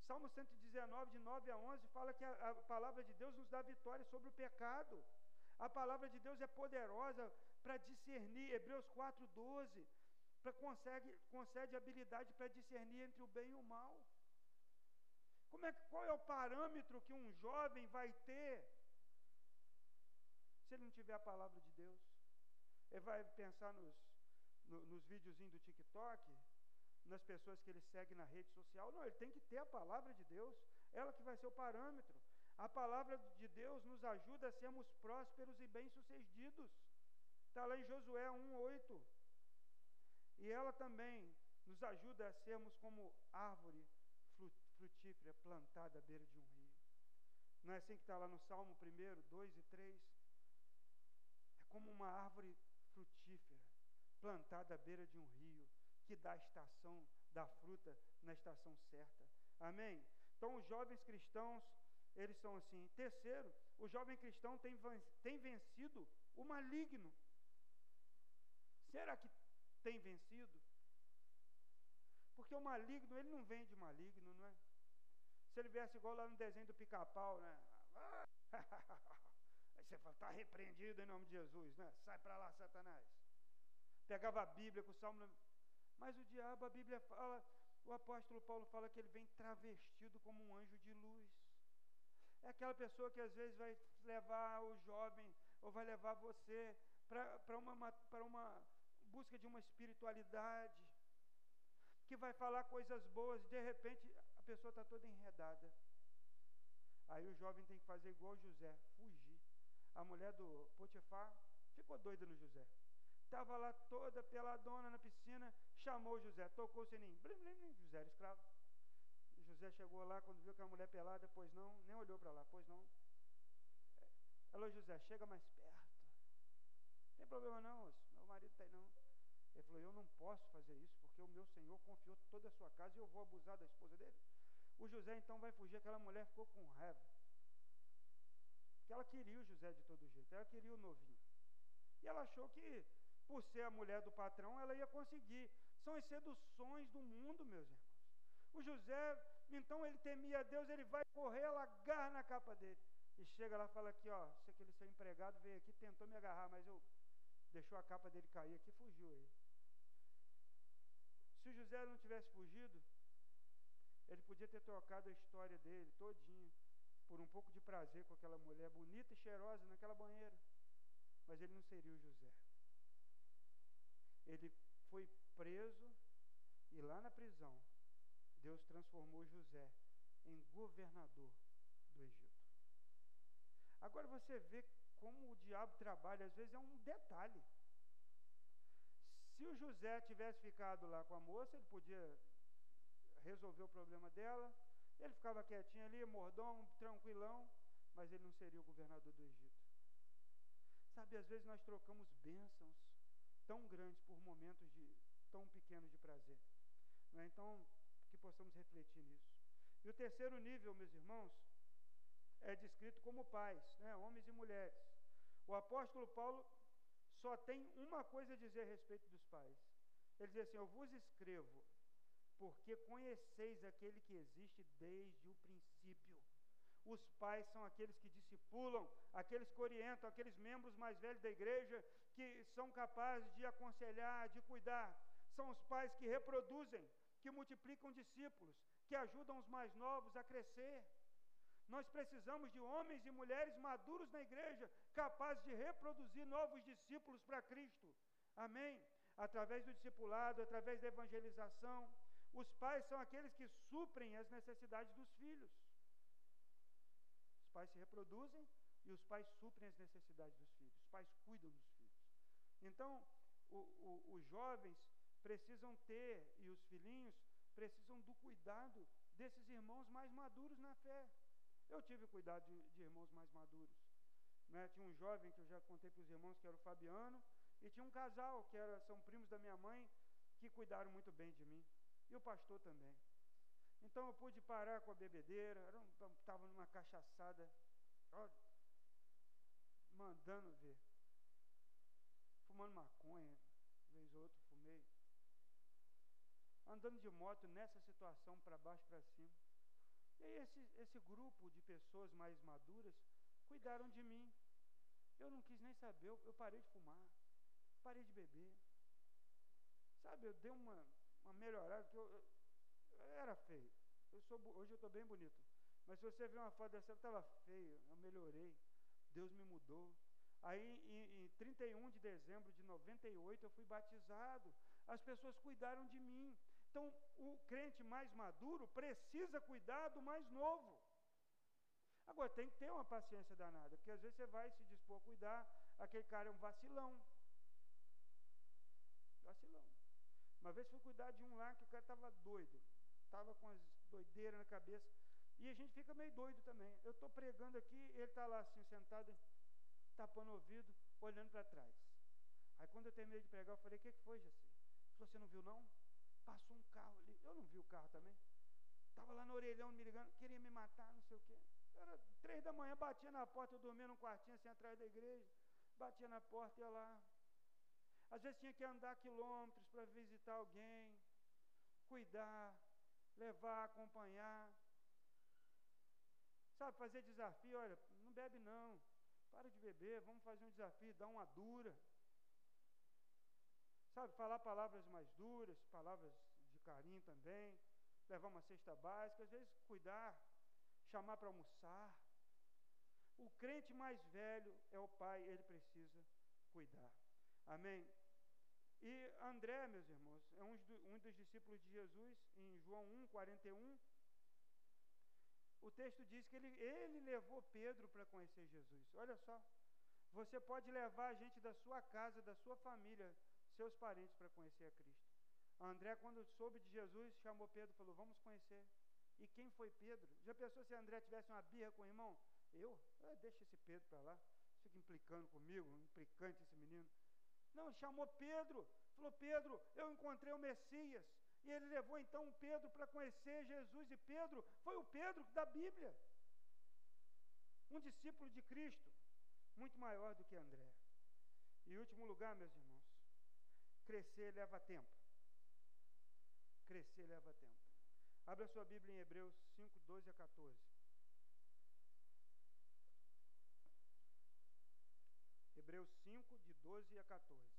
Salmo 119, de 9 a 11, fala que a, a palavra de Deus nos dá vitória sobre o pecado. A palavra de Deus é poderosa para discernir, Hebreus 4, 12, pra consegue, concede habilidade para discernir entre o bem e o mal. Como é, qual é o parâmetro que um jovem vai ter se ele não tiver a palavra de Deus? Ele vai pensar nos, no, nos videozinhos do TikTok, nas pessoas que ele segue na rede social. Não, ele tem que ter a palavra de Deus, ela que vai ser o parâmetro. A palavra de Deus nos ajuda a sermos prósperos e bem-sucedidos. Está lá em Josué 1,8. E ela também nos ajuda a sermos como árvore frutífera plantada à beira de um rio. Não é assim que está lá no Salmo 1, 2 e 3? É como uma árvore frutífera plantada à beira de um rio, que dá a estação, dá fruta na estação certa. Amém? Então, os jovens cristãos, eles são assim. Terceiro, o jovem cristão tem, tem vencido o maligno. Será que tem vencido? Porque o maligno, ele não vem de maligno, não é? Se ele viesse igual lá no desenho do pica-pau, né? Aí você fala, está repreendido em nome de Jesus, né? Sai para lá, Satanás. Pegava a Bíblia com o Salmo. Mas o diabo, a Bíblia fala, o apóstolo Paulo fala que ele vem travestido como um anjo de luz. É aquela pessoa que às vezes vai levar o jovem, ou vai levar você para uma, uma busca de uma espiritualidade, que vai falar coisas boas, e de repente a pessoa está toda enredada. Aí o jovem tem que fazer igual José, fugir. A mulher do Potifar ficou doida no José. Estava lá toda peladona na piscina, chamou José, tocou o sininho. Blim, blim, blim, José era escravo. José chegou lá, quando viu que a mulher pelada, pois não, nem olhou para lá, pois não. Alô, José, chega mais perto. Não tem problema não, meu marido tem não. Ele falou, eu não posso fazer isso, porque o meu Senhor confiou toda a sua casa e eu vou abusar da esposa dele. O José então vai fugir, aquela mulher ficou com raiva. Porque ela queria o José de todo jeito, ela queria o novinho. E ela achou que por ser a mulher do patrão, ela ia conseguir. São as seduções do mundo, meus irmãos. O José, então ele temia a Deus, ele vai correr, ela agarra na capa dele. E chega lá e fala aqui, ó, se aquele seu empregado veio aqui, tentou me agarrar, mas eu deixou a capa dele cair aqui, fugiu aí. Se o José não tivesse fugido, ele podia ter trocado a história dele todinha por um pouco de prazer com aquela mulher bonita e cheirosa naquela banheira. Mas ele não seria o José ele foi preso e lá na prisão, Deus transformou José em governador do Egito. Agora você vê como o diabo trabalha, às vezes é um detalhe. Se o José tivesse ficado lá com a moça, ele podia resolver o problema dela, ele ficava quietinho ali, mordomo, tranquilão, mas ele não seria o governador do Egito. Sabe, às vezes nós trocamos bênçãos tão grandes por momentos de tão pequenos de prazer. É? Então, que possamos refletir nisso. E o terceiro nível, meus irmãos, é descrito como pais, né? homens e mulheres. O apóstolo Paulo só tem uma coisa a dizer a respeito dos pais. Ele diz assim: Eu vos escrevo, porque conheceis aquele que existe desde o princípio. Os pais são aqueles que discipulam, aqueles que orientam, aqueles membros mais velhos da igreja que são capazes de aconselhar, de cuidar. São os pais que reproduzem, que multiplicam discípulos, que ajudam os mais novos a crescer. Nós precisamos de homens e mulheres maduros na igreja, capazes de reproduzir novos discípulos para Cristo. Amém? Através do discipulado, através da evangelização. Os pais são aqueles que suprem as necessidades dos filhos pais se reproduzem e os pais suprem as necessidades dos filhos, os pais cuidam dos. Então, o, o, os jovens precisam ter, e os filhinhos precisam do cuidado desses irmãos mais maduros na fé. Eu tive cuidado de, de irmãos mais maduros. Né? Tinha um jovem que eu já contei para os irmãos, que era o Fabiano, e tinha um casal, que era, são primos da minha mãe, que cuidaram muito bem de mim. E o pastor também. Então eu pude parar com a bebedeira, estava numa cachaçada, ó, mandando ver. Fumando maconha, vez ou outra fumei. Andando de moto nessa situação, para baixo para cima. E aí esse, esse grupo de pessoas mais maduras cuidaram de mim. Eu não quis nem saber, eu, eu parei de fumar, parei de beber. Sabe, eu dei uma, uma melhorada, porque eu, eu, eu era feio. Eu sou, hoje eu estou bem bonito. Mas se você ver uma foto dessa, eu estava feio, eu melhorei. Deus me mudou. Aí, em, em 31 de dezembro de 98, eu fui batizado. As pessoas cuidaram de mim. Então, o crente mais maduro precisa cuidar do mais novo. Agora, tem que ter uma paciência danada, porque às vezes você vai se dispor a cuidar, aquele cara é um vacilão. Vacilão. Uma vez fui cuidar de um lá que o cara estava doido, estava com as doideiras na cabeça, e a gente fica meio doido também. Eu estou pregando aqui, ele está lá assim, sentado, tapando o ouvido, olhando para trás. Aí quando eu terminei de pregar, eu falei, o que, que foi, Jaci? Você não viu não? Passou um carro ali. Eu não vi o carro também. Estava lá no orelhão me ligando, queria me matar, não sei o quê. Era três da manhã, batia na porta, eu dormia num quartinho assim atrás da igreja, batia na porta e ia lá. Às vezes tinha que andar quilômetros para visitar alguém, cuidar, levar, acompanhar. Sabe, fazer desafio, olha, não bebe não, para de beber, vamos fazer um desafio, dar uma dura. Sabe, falar palavras mais duras, palavras de carinho também, levar uma cesta básica, às vezes cuidar, chamar para almoçar. O crente mais velho é o pai, ele precisa cuidar. Amém? E André, meus irmãos, é um, dos discípulos de Jesus, em João 1, 41. Texto diz que ele, ele levou Pedro para conhecer Jesus. Olha só, você pode levar a gente da sua casa, da sua família, seus parentes para conhecer a Cristo. André, quando soube de Jesus, chamou Pedro e falou: Vamos conhecer. E quem foi Pedro? Já pensou se André tivesse uma birra com o irmão? Eu? Ah, deixa esse Pedro para lá. Fica implicando comigo, implicante esse menino. Não, chamou Pedro. Falou: Pedro, eu encontrei o Messias. E ele levou então Pedro para conhecer Jesus. E Pedro foi o Pedro da Bíblia. Um discípulo de Cristo, muito maior do que André. E último lugar, meus irmãos, crescer leva tempo. Crescer leva tempo. Abra sua Bíblia em Hebreus 5, 12 a 14. Hebreus 5, de 12 a 14.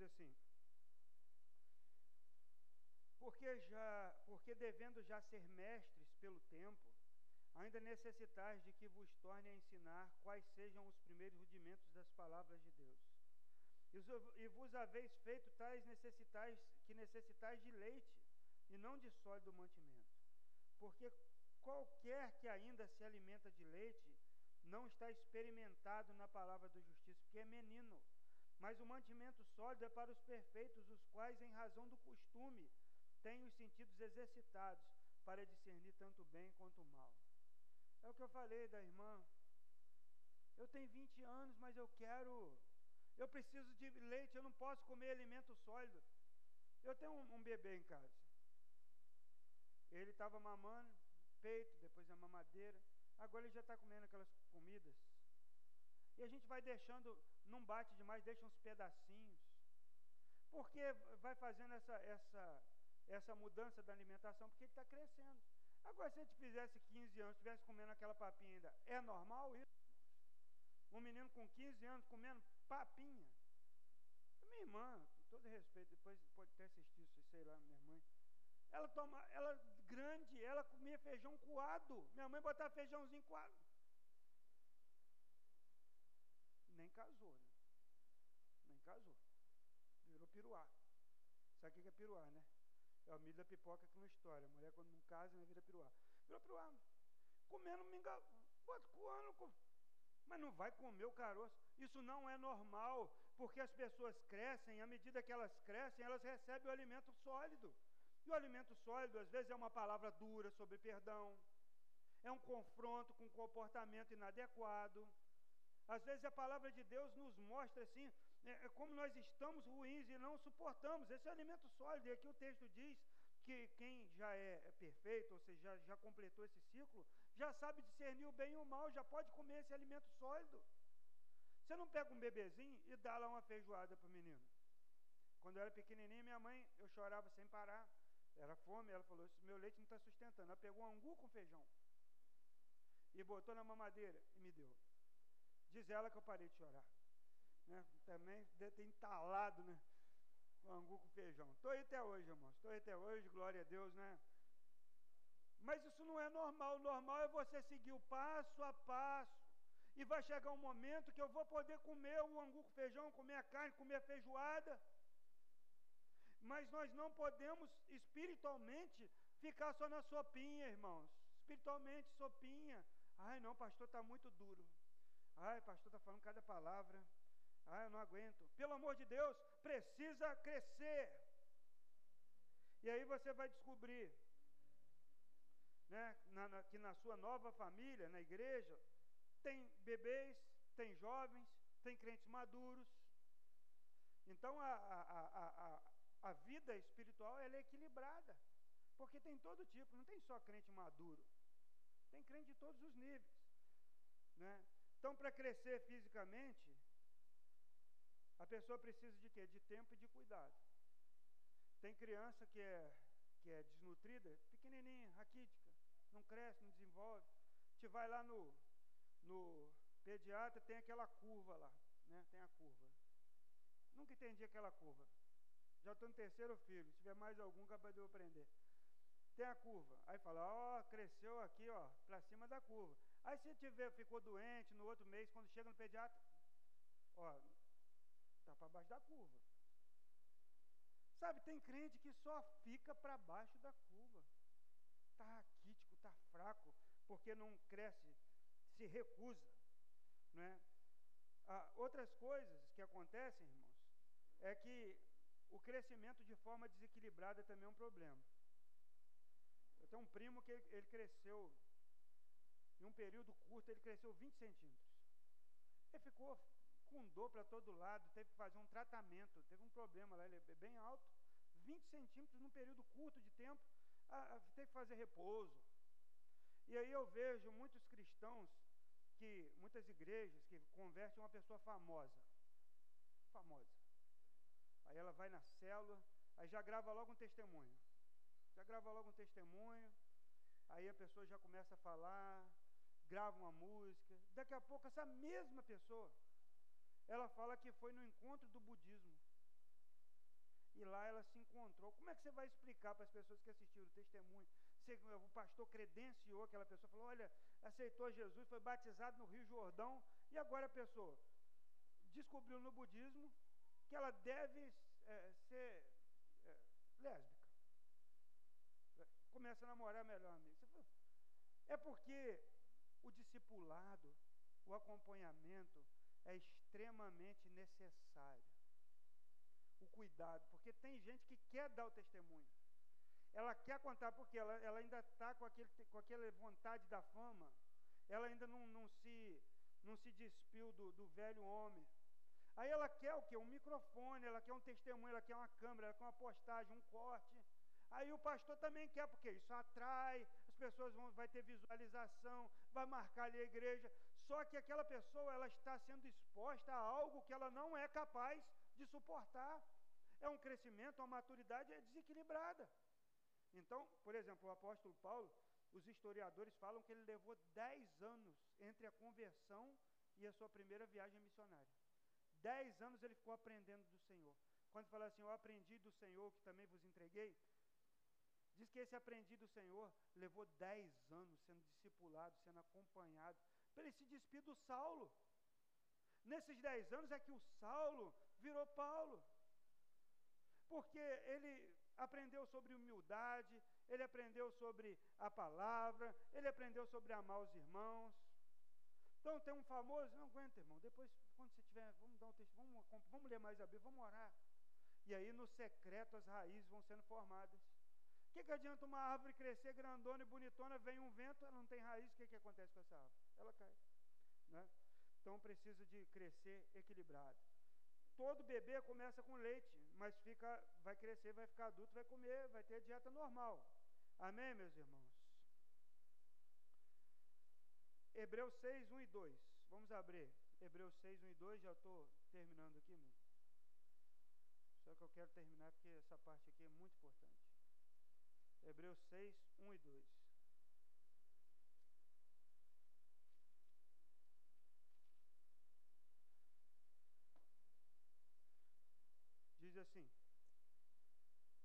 Diz assim: Porque já, porque devendo já ser mestres pelo tempo, ainda necessitais de que vos torne a ensinar quais sejam os primeiros rudimentos das palavras de Deus e vos haveis feito tais necessitais, que necessitais de leite, e não de sólido mantimento. Porque qualquer que ainda se alimenta de leite, não está experimentado na palavra da justiça, porque é menino. Mas o mantimento sólido é para os perfeitos, os quais, em razão do costume, têm os sentidos exercitados para discernir tanto o bem quanto o mal. É o que eu falei da irmã. Eu tenho 20 anos, mas eu quero eu preciso de leite, eu não posso comer alimento sólido. Eu tenho um, um bebê em casa. Ele estava mamando, peito, depois a mamadeira. Agora ele já está comendo aquelas comidas. E a gente vai deixando, não bate demais, deixa uns pedacinhos. Porque vai fazendo essa, essa, essa mudança da alimentação, porque ele está crescendo. Agora, se a gente fizesse 15 anos, estivesse comendo aquela papinha ainda, é normal isso? Um menino com 15 anos comendo papinha. Minha irmã, com todo respeito, depois pode até assistir isso, sei lá, minha mãe. Ela toma, ela grande, ela comia feijão coado. Minha mãe botava feijãozinho coado. Nem casou, né? Nem casou. Virou piruá. Sabe o que é piruá, né? É o milho da pipoca que não história. A mulher quando não casa, não vira piruá. Virou piruá. Comendo mingau, bota coando, mas não vai comer o caroço. Isso não é normal, porque as pessoas crescem, à medida que elas crescem, elas recebem o alimento sólido. E o alimento sólido, às vezes, é uma palavra dura sobre perdão, é um confronto com um comportamento inadequado. Às vezes, a palavra de Deus nos mostra, assim, é, é como nós estamos ruins e não suportamos. Esse é alimento sólido. E aqui o texto diz que quem já é, é perfeito, ou seja, já, já completou esse ciclo, já sabe discernir o bem e o mal, já pode comer esse alimento sólido. Você não pega um bebezinho e dá lá uma feijoada para o menino. Quando eu era pequenininho, minha mãe, eu chorava sem parar, era fome, ela falou, meu leite não está sustentando. Ela pegou um angu com feijão e botou na mamadeira e me deu. Diz ela que eu parei de chorar. Né? Também ter entalado, né? O angu com feijão. Estou aí até hoje, irmãos. Estou aí até hoje, glória a Deus, né? Mas isso não é normal. O normal é você seguir o passo a passo. E vai chegar um momento que eu vou poder comer o angu com feijão, comer a carne, comer a feijoada. Mas nós não podemos espiritualmente ficar só na sopinha, irmãos. Espiritualmente, sopinha. Ai, não, pastor, está muito duro. Ai, pastor, está falando cada palavra. Ai, eu não aguento. Pelo amor de Deus, precisa crescer. E aí você vai descobrir né, na, na, que na sua nova família, na igreja, tem bebês, tem jovens, tem crentes maduros. Então a, a, a, a, vida espiritual é equilibrada. Porque tem todo tipo, não tem só crente maduro. Tem crente de todos os níveis. Né? Então, para crescer fisicamente, a pessoa precisa de quê? De tempo e de cuidado. Tem criança que é, que é desnutrida, pequenininha, raquítica, não cresce, não desenvolve. A gente vai lá no, no pediatra, tem aquela curva lá, né? Tem a curva. Nunca entendi aquela curva. Já estou no terceiro filho, se tiver mais algum, capaz de eu aprender. Tem a curva. Aí fala, ó, cresceu aqui, ó, para cima da curva. Aí se tiver, ficou doente no outro mês, quando chega no pediatra, ó, tá para baixo da curva. Sabe, tem crente que só fica para baixo da curva. Tá raquítico, tá fraco, porque não cresce, se recusa, né? Ah, outras coisas que acontecem, irmãos, é que o crescimento de forma desequilibrada também é um problema. Eu tenho um primo que ele cresceu em um período curto, ele cresceu 20 centímetros. Ele ficou com dor para todo lado, teve que fazer um tratamento, teve um problema lá, ele é bem alto, 20 centímetros num período curto de tempo, ah, teve que fazer repouso. E aí eu vejo muitos cristãos, que muitas igrejas que convertem uma pessoa famosa. Famosa. Aí ela vai na célula, aí já grava logo um testemunho. Já grava logo um testemunho, aí a pessoa já começa a falar, grava uma música. Daqui a pouco, essa mesma pessoa, ela fala que foi no encontro do budismo. E lá ela se encontrou. Como é que você vai explicar para as pessoas que assistiram o testemunho? Você, o pastor credenciou aquela pessoa, falou: Olha, aceitou Jesus, foi batizado no Rio Jordão, e agora a pessoa descobriu no budismo que ela deve é, ser é, lésbica. Começa a namorar melhor, amigo. É porque o discipulado, o acompanhamento é extremamente necessário. O cuidado, porque tem gente que quer dar o testemunho. Ela quer contar porque ela, ela ainda está com, aquele, com aquela vontade da fama. Ela ainda não, não, se, não se despiu do, do velho homem. Aí ela quer o quê? Um microfone, ela quer um testemunho, ela quer uma câmera, ela quer uma postagem, um corte. Aí o pastor também quer, porque isso atrai, pessoas vão vai ter visualização, vai marcar ali a igreja. Só que aquela pessoa ela está sendo exposta a algo que ela não é capaz de suportar. É um crescimento, uma maturidade desequilibrada. Então, por exemplo, o apóstolo Paulo, os historiadores falam que ele levou 10 anos entre a conversão e a sua primeira viagem missionária. 10 anos ele ficou aprendendo do Senhor. Quando fala assim, eu aprendi do Senhor que também vos entreguei, Diz que esse aprendido do Senhor levou dez anos sendo discipulado, sendo acompanhado, para ele se despir do Saulo. Nesses dez anos é que o Saulo virou Paulo. Porque ele aprendeu sobre humildade, ele aprendeu sobre a palavra, ele aprendeu sobre amar os irmãos. Então tem um famoso, não aguenta, irmão. Depois, quando você tiver, vamos dar um texto, vamos, vamos ler mais a Bíblia, vamos orar. E aí, no secreto, as raízes vão sendo formadas. O que, que adianta uma árvore crescer grandona e bonitona, vem um vento, ela não tem raiz, o que, que acontece com essa árvore? Ela cai. Né? Então precisa de crescer equilibrado. todo bebê começa com leite, mas fica, vai crescer, vai ficar adulto, vai comer, vai ter dieta normal. Amém, meus irmãos? Hebreus 6, 1 e 2. Vamos abrir. Hebreus 6, 1 e 2. Já estou terminando aqui, meu. Só que eu quero terminar porque essa parte aqui é muito importante. Hebreus 6, 1 e 2. Diz assim: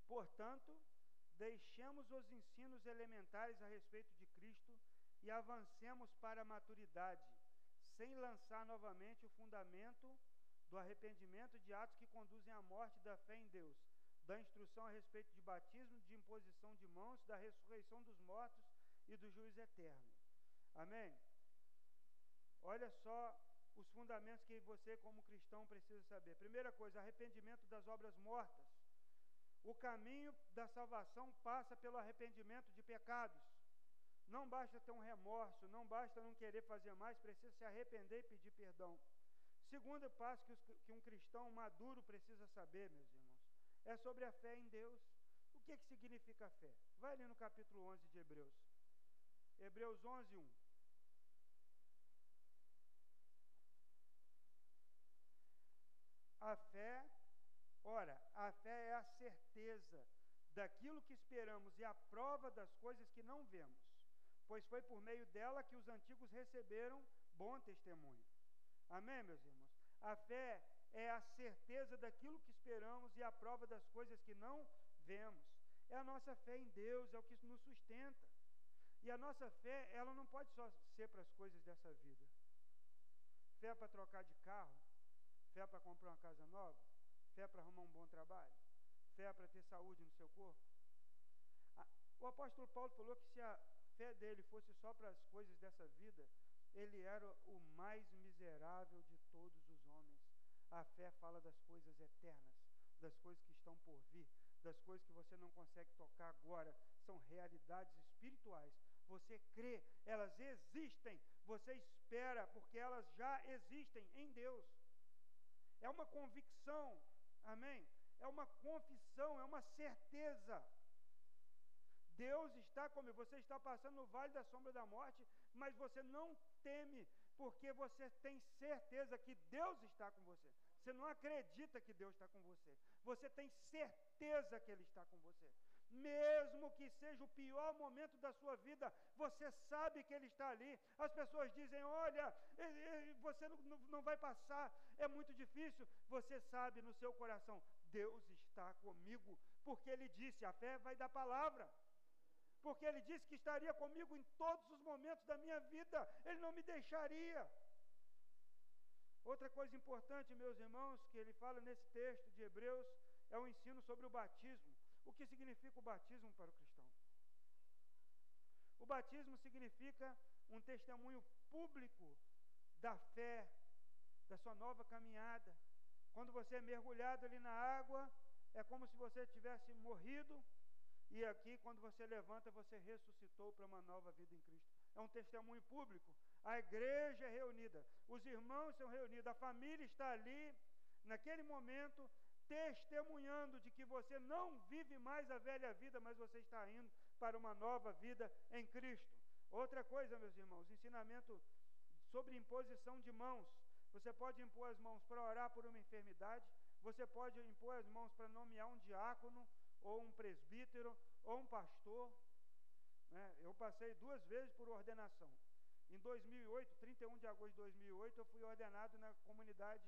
Portanto, deixemos os ensinos elementares a respeito de Cristo e avancemos para a maturidade, sem lançar novamente o fundamento do arrependimento de atos que conduzem à morte da fé em Deus, da instrução a respeito de batismo, de imposição de mãos, da ressurreição dos mortos e do juízo eterno. Amém? Olha só os fundamentos que você, como cristão, precisa saber. Primeira coisa, arrependimento das obras mortas. O caminho da salvação passa pelo arrependimento de pecados. Não basta ter um remorso, não basta não querer fazer mais, precisa se arrepender e pedir perdão. Segundo passo que, um cristão maduro precisa saber, meus irmãos, é sobre a fé em Deus. O que, que significa fé? Vai ali no capítulo 11 de Hebreus. Hebreus 11, 1. A fé, ora, a fé é a certeza daquilo que esperamos e a prova das coisas que não vemos, pois foi por meio dela que os antigos receberam bom testemunho. Amém, meus irmãos? A fé é a certeza daquilo que esperamos e a prova das coisas que não vemos. É a nossa fé em Deus, é o que nos sustenta. E a nossa fé, ela não pode só ser para as coisas dessa vida. Fé para trocar de carro, fé para comprar uma casa nova, fé para arrumar um bom trabalho, fé para ter saúde no seu corpo. O apóstolo Paulo falou que se a fé dele fosse só para as coisas dessa vida, ele era o mais miserável de todos. A fé fala das coisas eternas, das coisas que estão por vir, das coisas que você não consegue tocar agora, são realidades espirituais. Você crê, elas existem, você espera, porque elas já existem em Deus. É uma convicção, amém? É uma confissão, é uma certeza. Deus está comigo. Você está passando no vale da sombra da morte, mas você não teme, porque você tem certeza que Deus está com você. Você não acredita que Deus está com você. Você tem certeza que Ele está com você. Mesmo que seja o pior momento da sua vida, você sabe que Ele está ali. As pessoas dizem: Olha, você não vai passar, é muito difícil. Você sabe no seu coração: Deus está comigo, porque Ele disse: a fé vai da palavra porque Ele disse que estaria comigo em todos os momentos da minha vida, Ele não me deixaria. Outra coisa importante, meus irmãos, que ele fala nesse texto de Hebreus, é o ensino sobre o batismo. O que significa o batismo para o cristão? O batismo significa um testemunho público da fé, da sua nova caminhada. Quando você é mergulhado ali na água, é como se você tivesse morrido e aqui, quando você levanta, você ressuscitou para uma nova vida em Cristo. É um testemunho público. A igreja é reunida, os irmãos são reunidos, a família está ali, naquele momento, testemunhando de que você não vive mais a velha vida, mas você está indo para uma nova vida em Cristo. Outra coisa, meus irmãos, ensinamento sobre imposição de mãos. Você pode impor as mãos para orar por uma enfermidade, você pode impor as mãos para nomear um diácono, ou um presbítero, ou um pastor. Né? Eu passei duas vezes por ordenação. Em 2008, 31 de agosto de 2008, eu fui ordenado na comunidade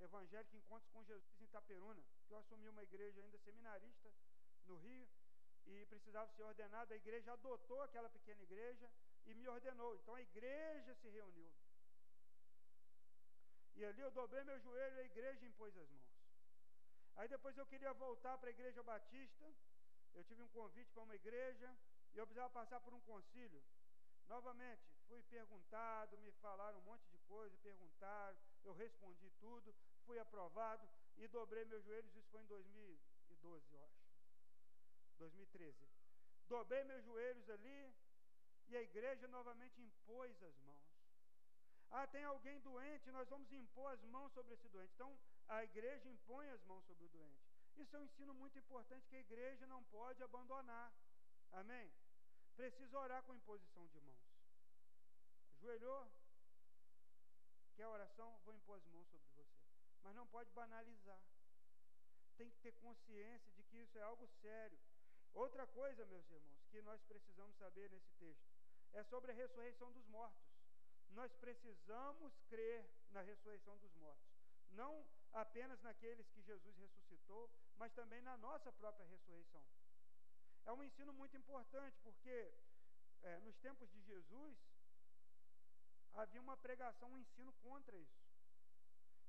evangélica Encontros com Jesus em Itaperuna, que eu assumi uma igreja ainda seminarista no Rio e precisava ser ordenado. A igreja adotou aquela pequena igreja e me ordenou. Então a igreja se reuniu. E ali eu dobrei meu joelho e a igreja impôs as mãos. Aí depois eu queria voltar para a igreja batista. Eu tive um convite para uma igreja e eu precisava passar por um concílio. Novamente, fui perguntado, me falaram um monte de coisa, perguntaram, eu respondi tudo, fui aprovado e dobrei meus joelhos, isso foi em 2012, eu acho. 2013. Dobrei meus joelhos ali e a igreja novamente impôs as mãos. Ah, tem alguém doente, nós vamos impor as mãos sobre esse doente. Então, a igreja impõe as mãos sobre o doente. Isso é um ensino muito importante que a igreja não pode abandonar. Amém? Precisa orar com imposição de mãos. Ajoelhou? Quer oração? Vou impor as mãos sobre você. Mas não pode banalizar. Tem que ter consciência de que isso é algo sério. Outra coisa, meus irmãos, que nós precisamos saber nesse texto é sobre a ressurreição dos mortos. Nós precisamos crer na ressurreição dos mortos. Não apenas naqueles que Jesus ressuscitou, mas também na nossa própria ressurreição. É um ensino muito importante, porque é, nos tempos de Jesus havia uma pregação, um ensino contra isso.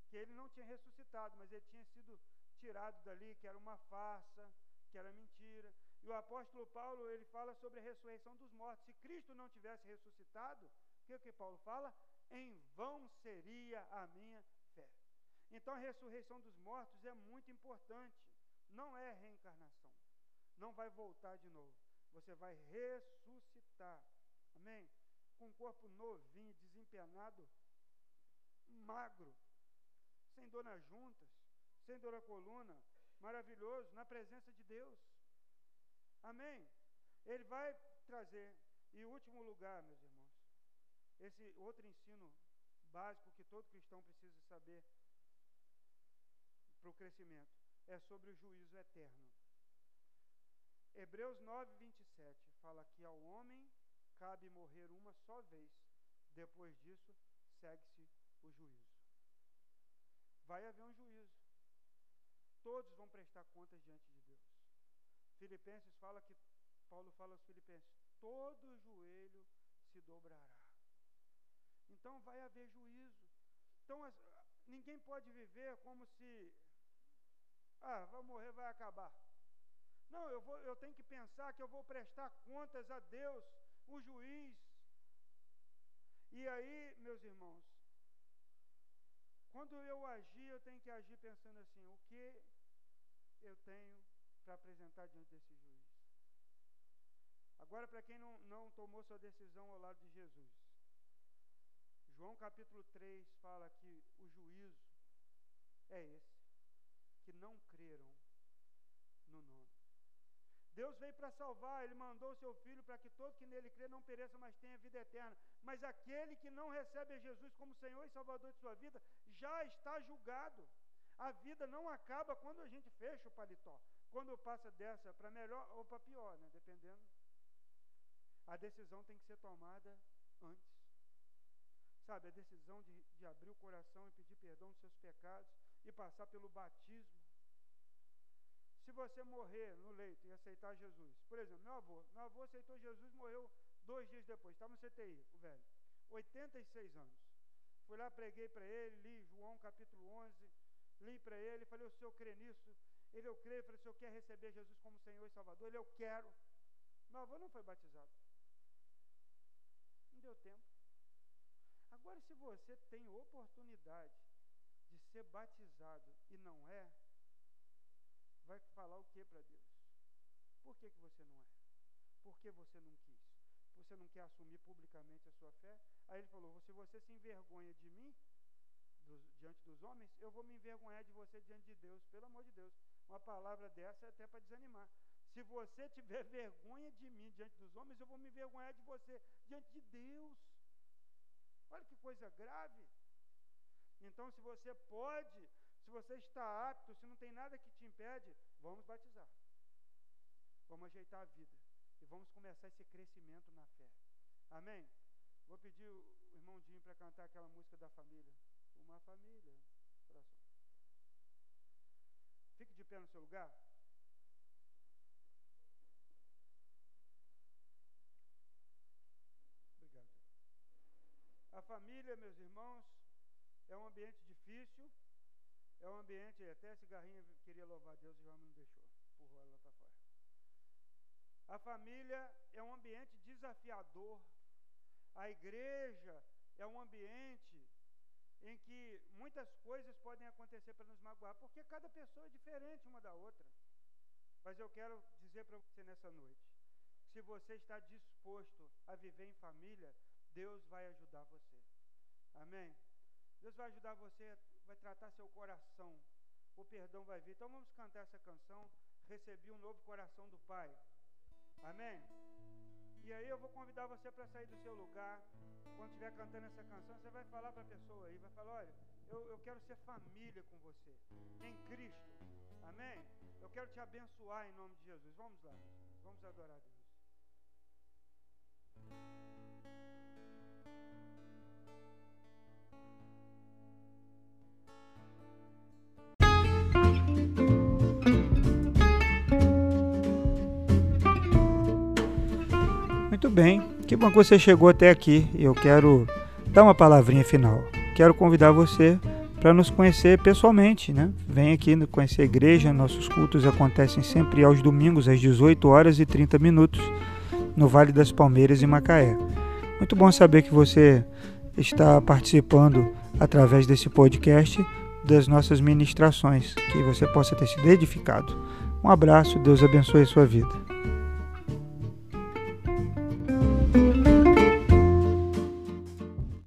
Que ele não tinha ressuscitado, mas ele tinha sido tirado dali, que era uma farsa, que era mentira. E o apóstolo Paulo, ele fala sobre a ressurreição dos mortos. Se Cristo não tivesse ressuscitado, o que, que Paulo fala? Em vão seria a minha fé. Então a ressurreição dos mortos é muito importante. Não é reencarnação. Não vai voltar de novo. Você vai ressuscitar. Amém? Com um corpo novinho, desempenado, magro, sem dor nas juntas, sem dor na coluna, maravilhoso, na presença de Deus. Amém? Ele vai trazer. E último lugar, meus irmãos, esse outro ensino básico que todo cristão precisa saber para o crescimento é sobre o juízo eterno. Hebreus 9, 27 fala que ao homem cabe morrer uma só vez, depois disso segue-se o juízo. Vai haver um juízo. Todos vão prestar contas diante de Deus. Filipenses fala que, Paulo fala aos Filipenses: todo joelho se dobrará. Então vai haver juízo. Então as, ninguém pode viver como se, ah, vai morrer, vai acabar. Não, eu, vou, eu tenho que pensar que eu vou prestar contas a Deus, o juiz. E aí, meus irmãos, quando eu agir, eu tenho que agir pensando assim: o que eu tenho para apresentar diante desse juiz? Agora, para quem não, não tomou sua decisão ao lado de Jesus, João capítulo 3 fala que o juízo é esse, que não creram. Deus veio para salvar, Ele mandou o seu Filho para que todo que nele crê não pereça, mas tenha vida eterna. Mas aquele que não recebe a Jesus como Senhor e Salvador de sua vida, já está julgado. A vida não acaba quando a gente fecha o paletó, quando passa dessa para melhor ou para pior, né? dependendo. A decisão tem que ser tomada antes. Sabe, a decisão de, de abrir o coração e pedir perdão dos seus pecados e passar pelo batismo se você morrer no leito e aceitar Jesus, por exemplo, meu avô, meu avô aceitou Jesus, morreu dois dias depois, estava no CTI, o velho, 86 anos. Fui lá, preguei para ele, li João capítulo 11, li para ele, falei, o senhor crê nisso? Ele, eu creio, falei, o senhor quer receber Jesus como Senhor e Salvador? Ele, eu quero. Meu avô não foi batizado. Não deu tempo. Agora, se você tem oportunidade de ser batizado e não é, vai falar o que para Deus? Por que, que você não é? Por que você não quis? Você não quer assumir publicamente a sua fé? Aí ele falou: se você se envergonha de mim, dos, diante dos homens, eu vou me envergonhar de você diante de Deus, pelo amor de Deus. Uma palavra dessa é até para desanimar. Se você tiver vergonha de mim diante dos homens, eu vou me envergonhar de você diante de Deus. Olha que coisa grave. Então, se você pode se você está apto, se não tem nada que te impede, vamos batizar. Vamos ajeitar a vida. E vamos começar esse crescimento na fé. Amém? Vou pedir o irmão Dinho para cantar aquela música da família. Uma família. Coração. Fique de pé no seu lugar. Obrigado. A família, meus irmãos, é um ambiente difícil é um ambiente, até cigarrinha queria louvar Deus e o homem não deixou, empurrou ela para fora. A família é um ambiente desafiador. A igreja é um ambiente em que muitas coisas podem acontecer para nos magoar, porque cada pessoa é diferente uma da outra. Mas eu quero dizer para você nessa noite: se você está disposto a viver em família, Deus vai ajudar você. Amém? Deus vai ajudar você vai tratar seu coração. O perdão vai vir. Então vamos cantar essa canção. Recebi um novo coração do Pai. Amém? E aí eu vou convidar você para sair do seu lugar. Quando estiver cantando essa canção, você vai falar para a pessoa aí, vai falar, olha, eu, eu quero ser família com você, em Cristo. Amém? Eu quero te abençoar em nome de Jesus. Vamos lá, vamos adorar a Deus. Muito bem, que bom que você chegou até aqui. Eu quero dar uma palavrinha final. Quero convidar você para nos conhecer pessoalmente, né? Vem aqui conhecer a igreja. Nossos cultos acontecem sempre aos domingos às 18 horas e 30 minutos no Vale das Palmeiras em Macaé. Muito bom saber que você está participando através desse podcast das nossas ministrações, que você possa ter sido edificado. Um abraço, Deus abençoe a sua vida.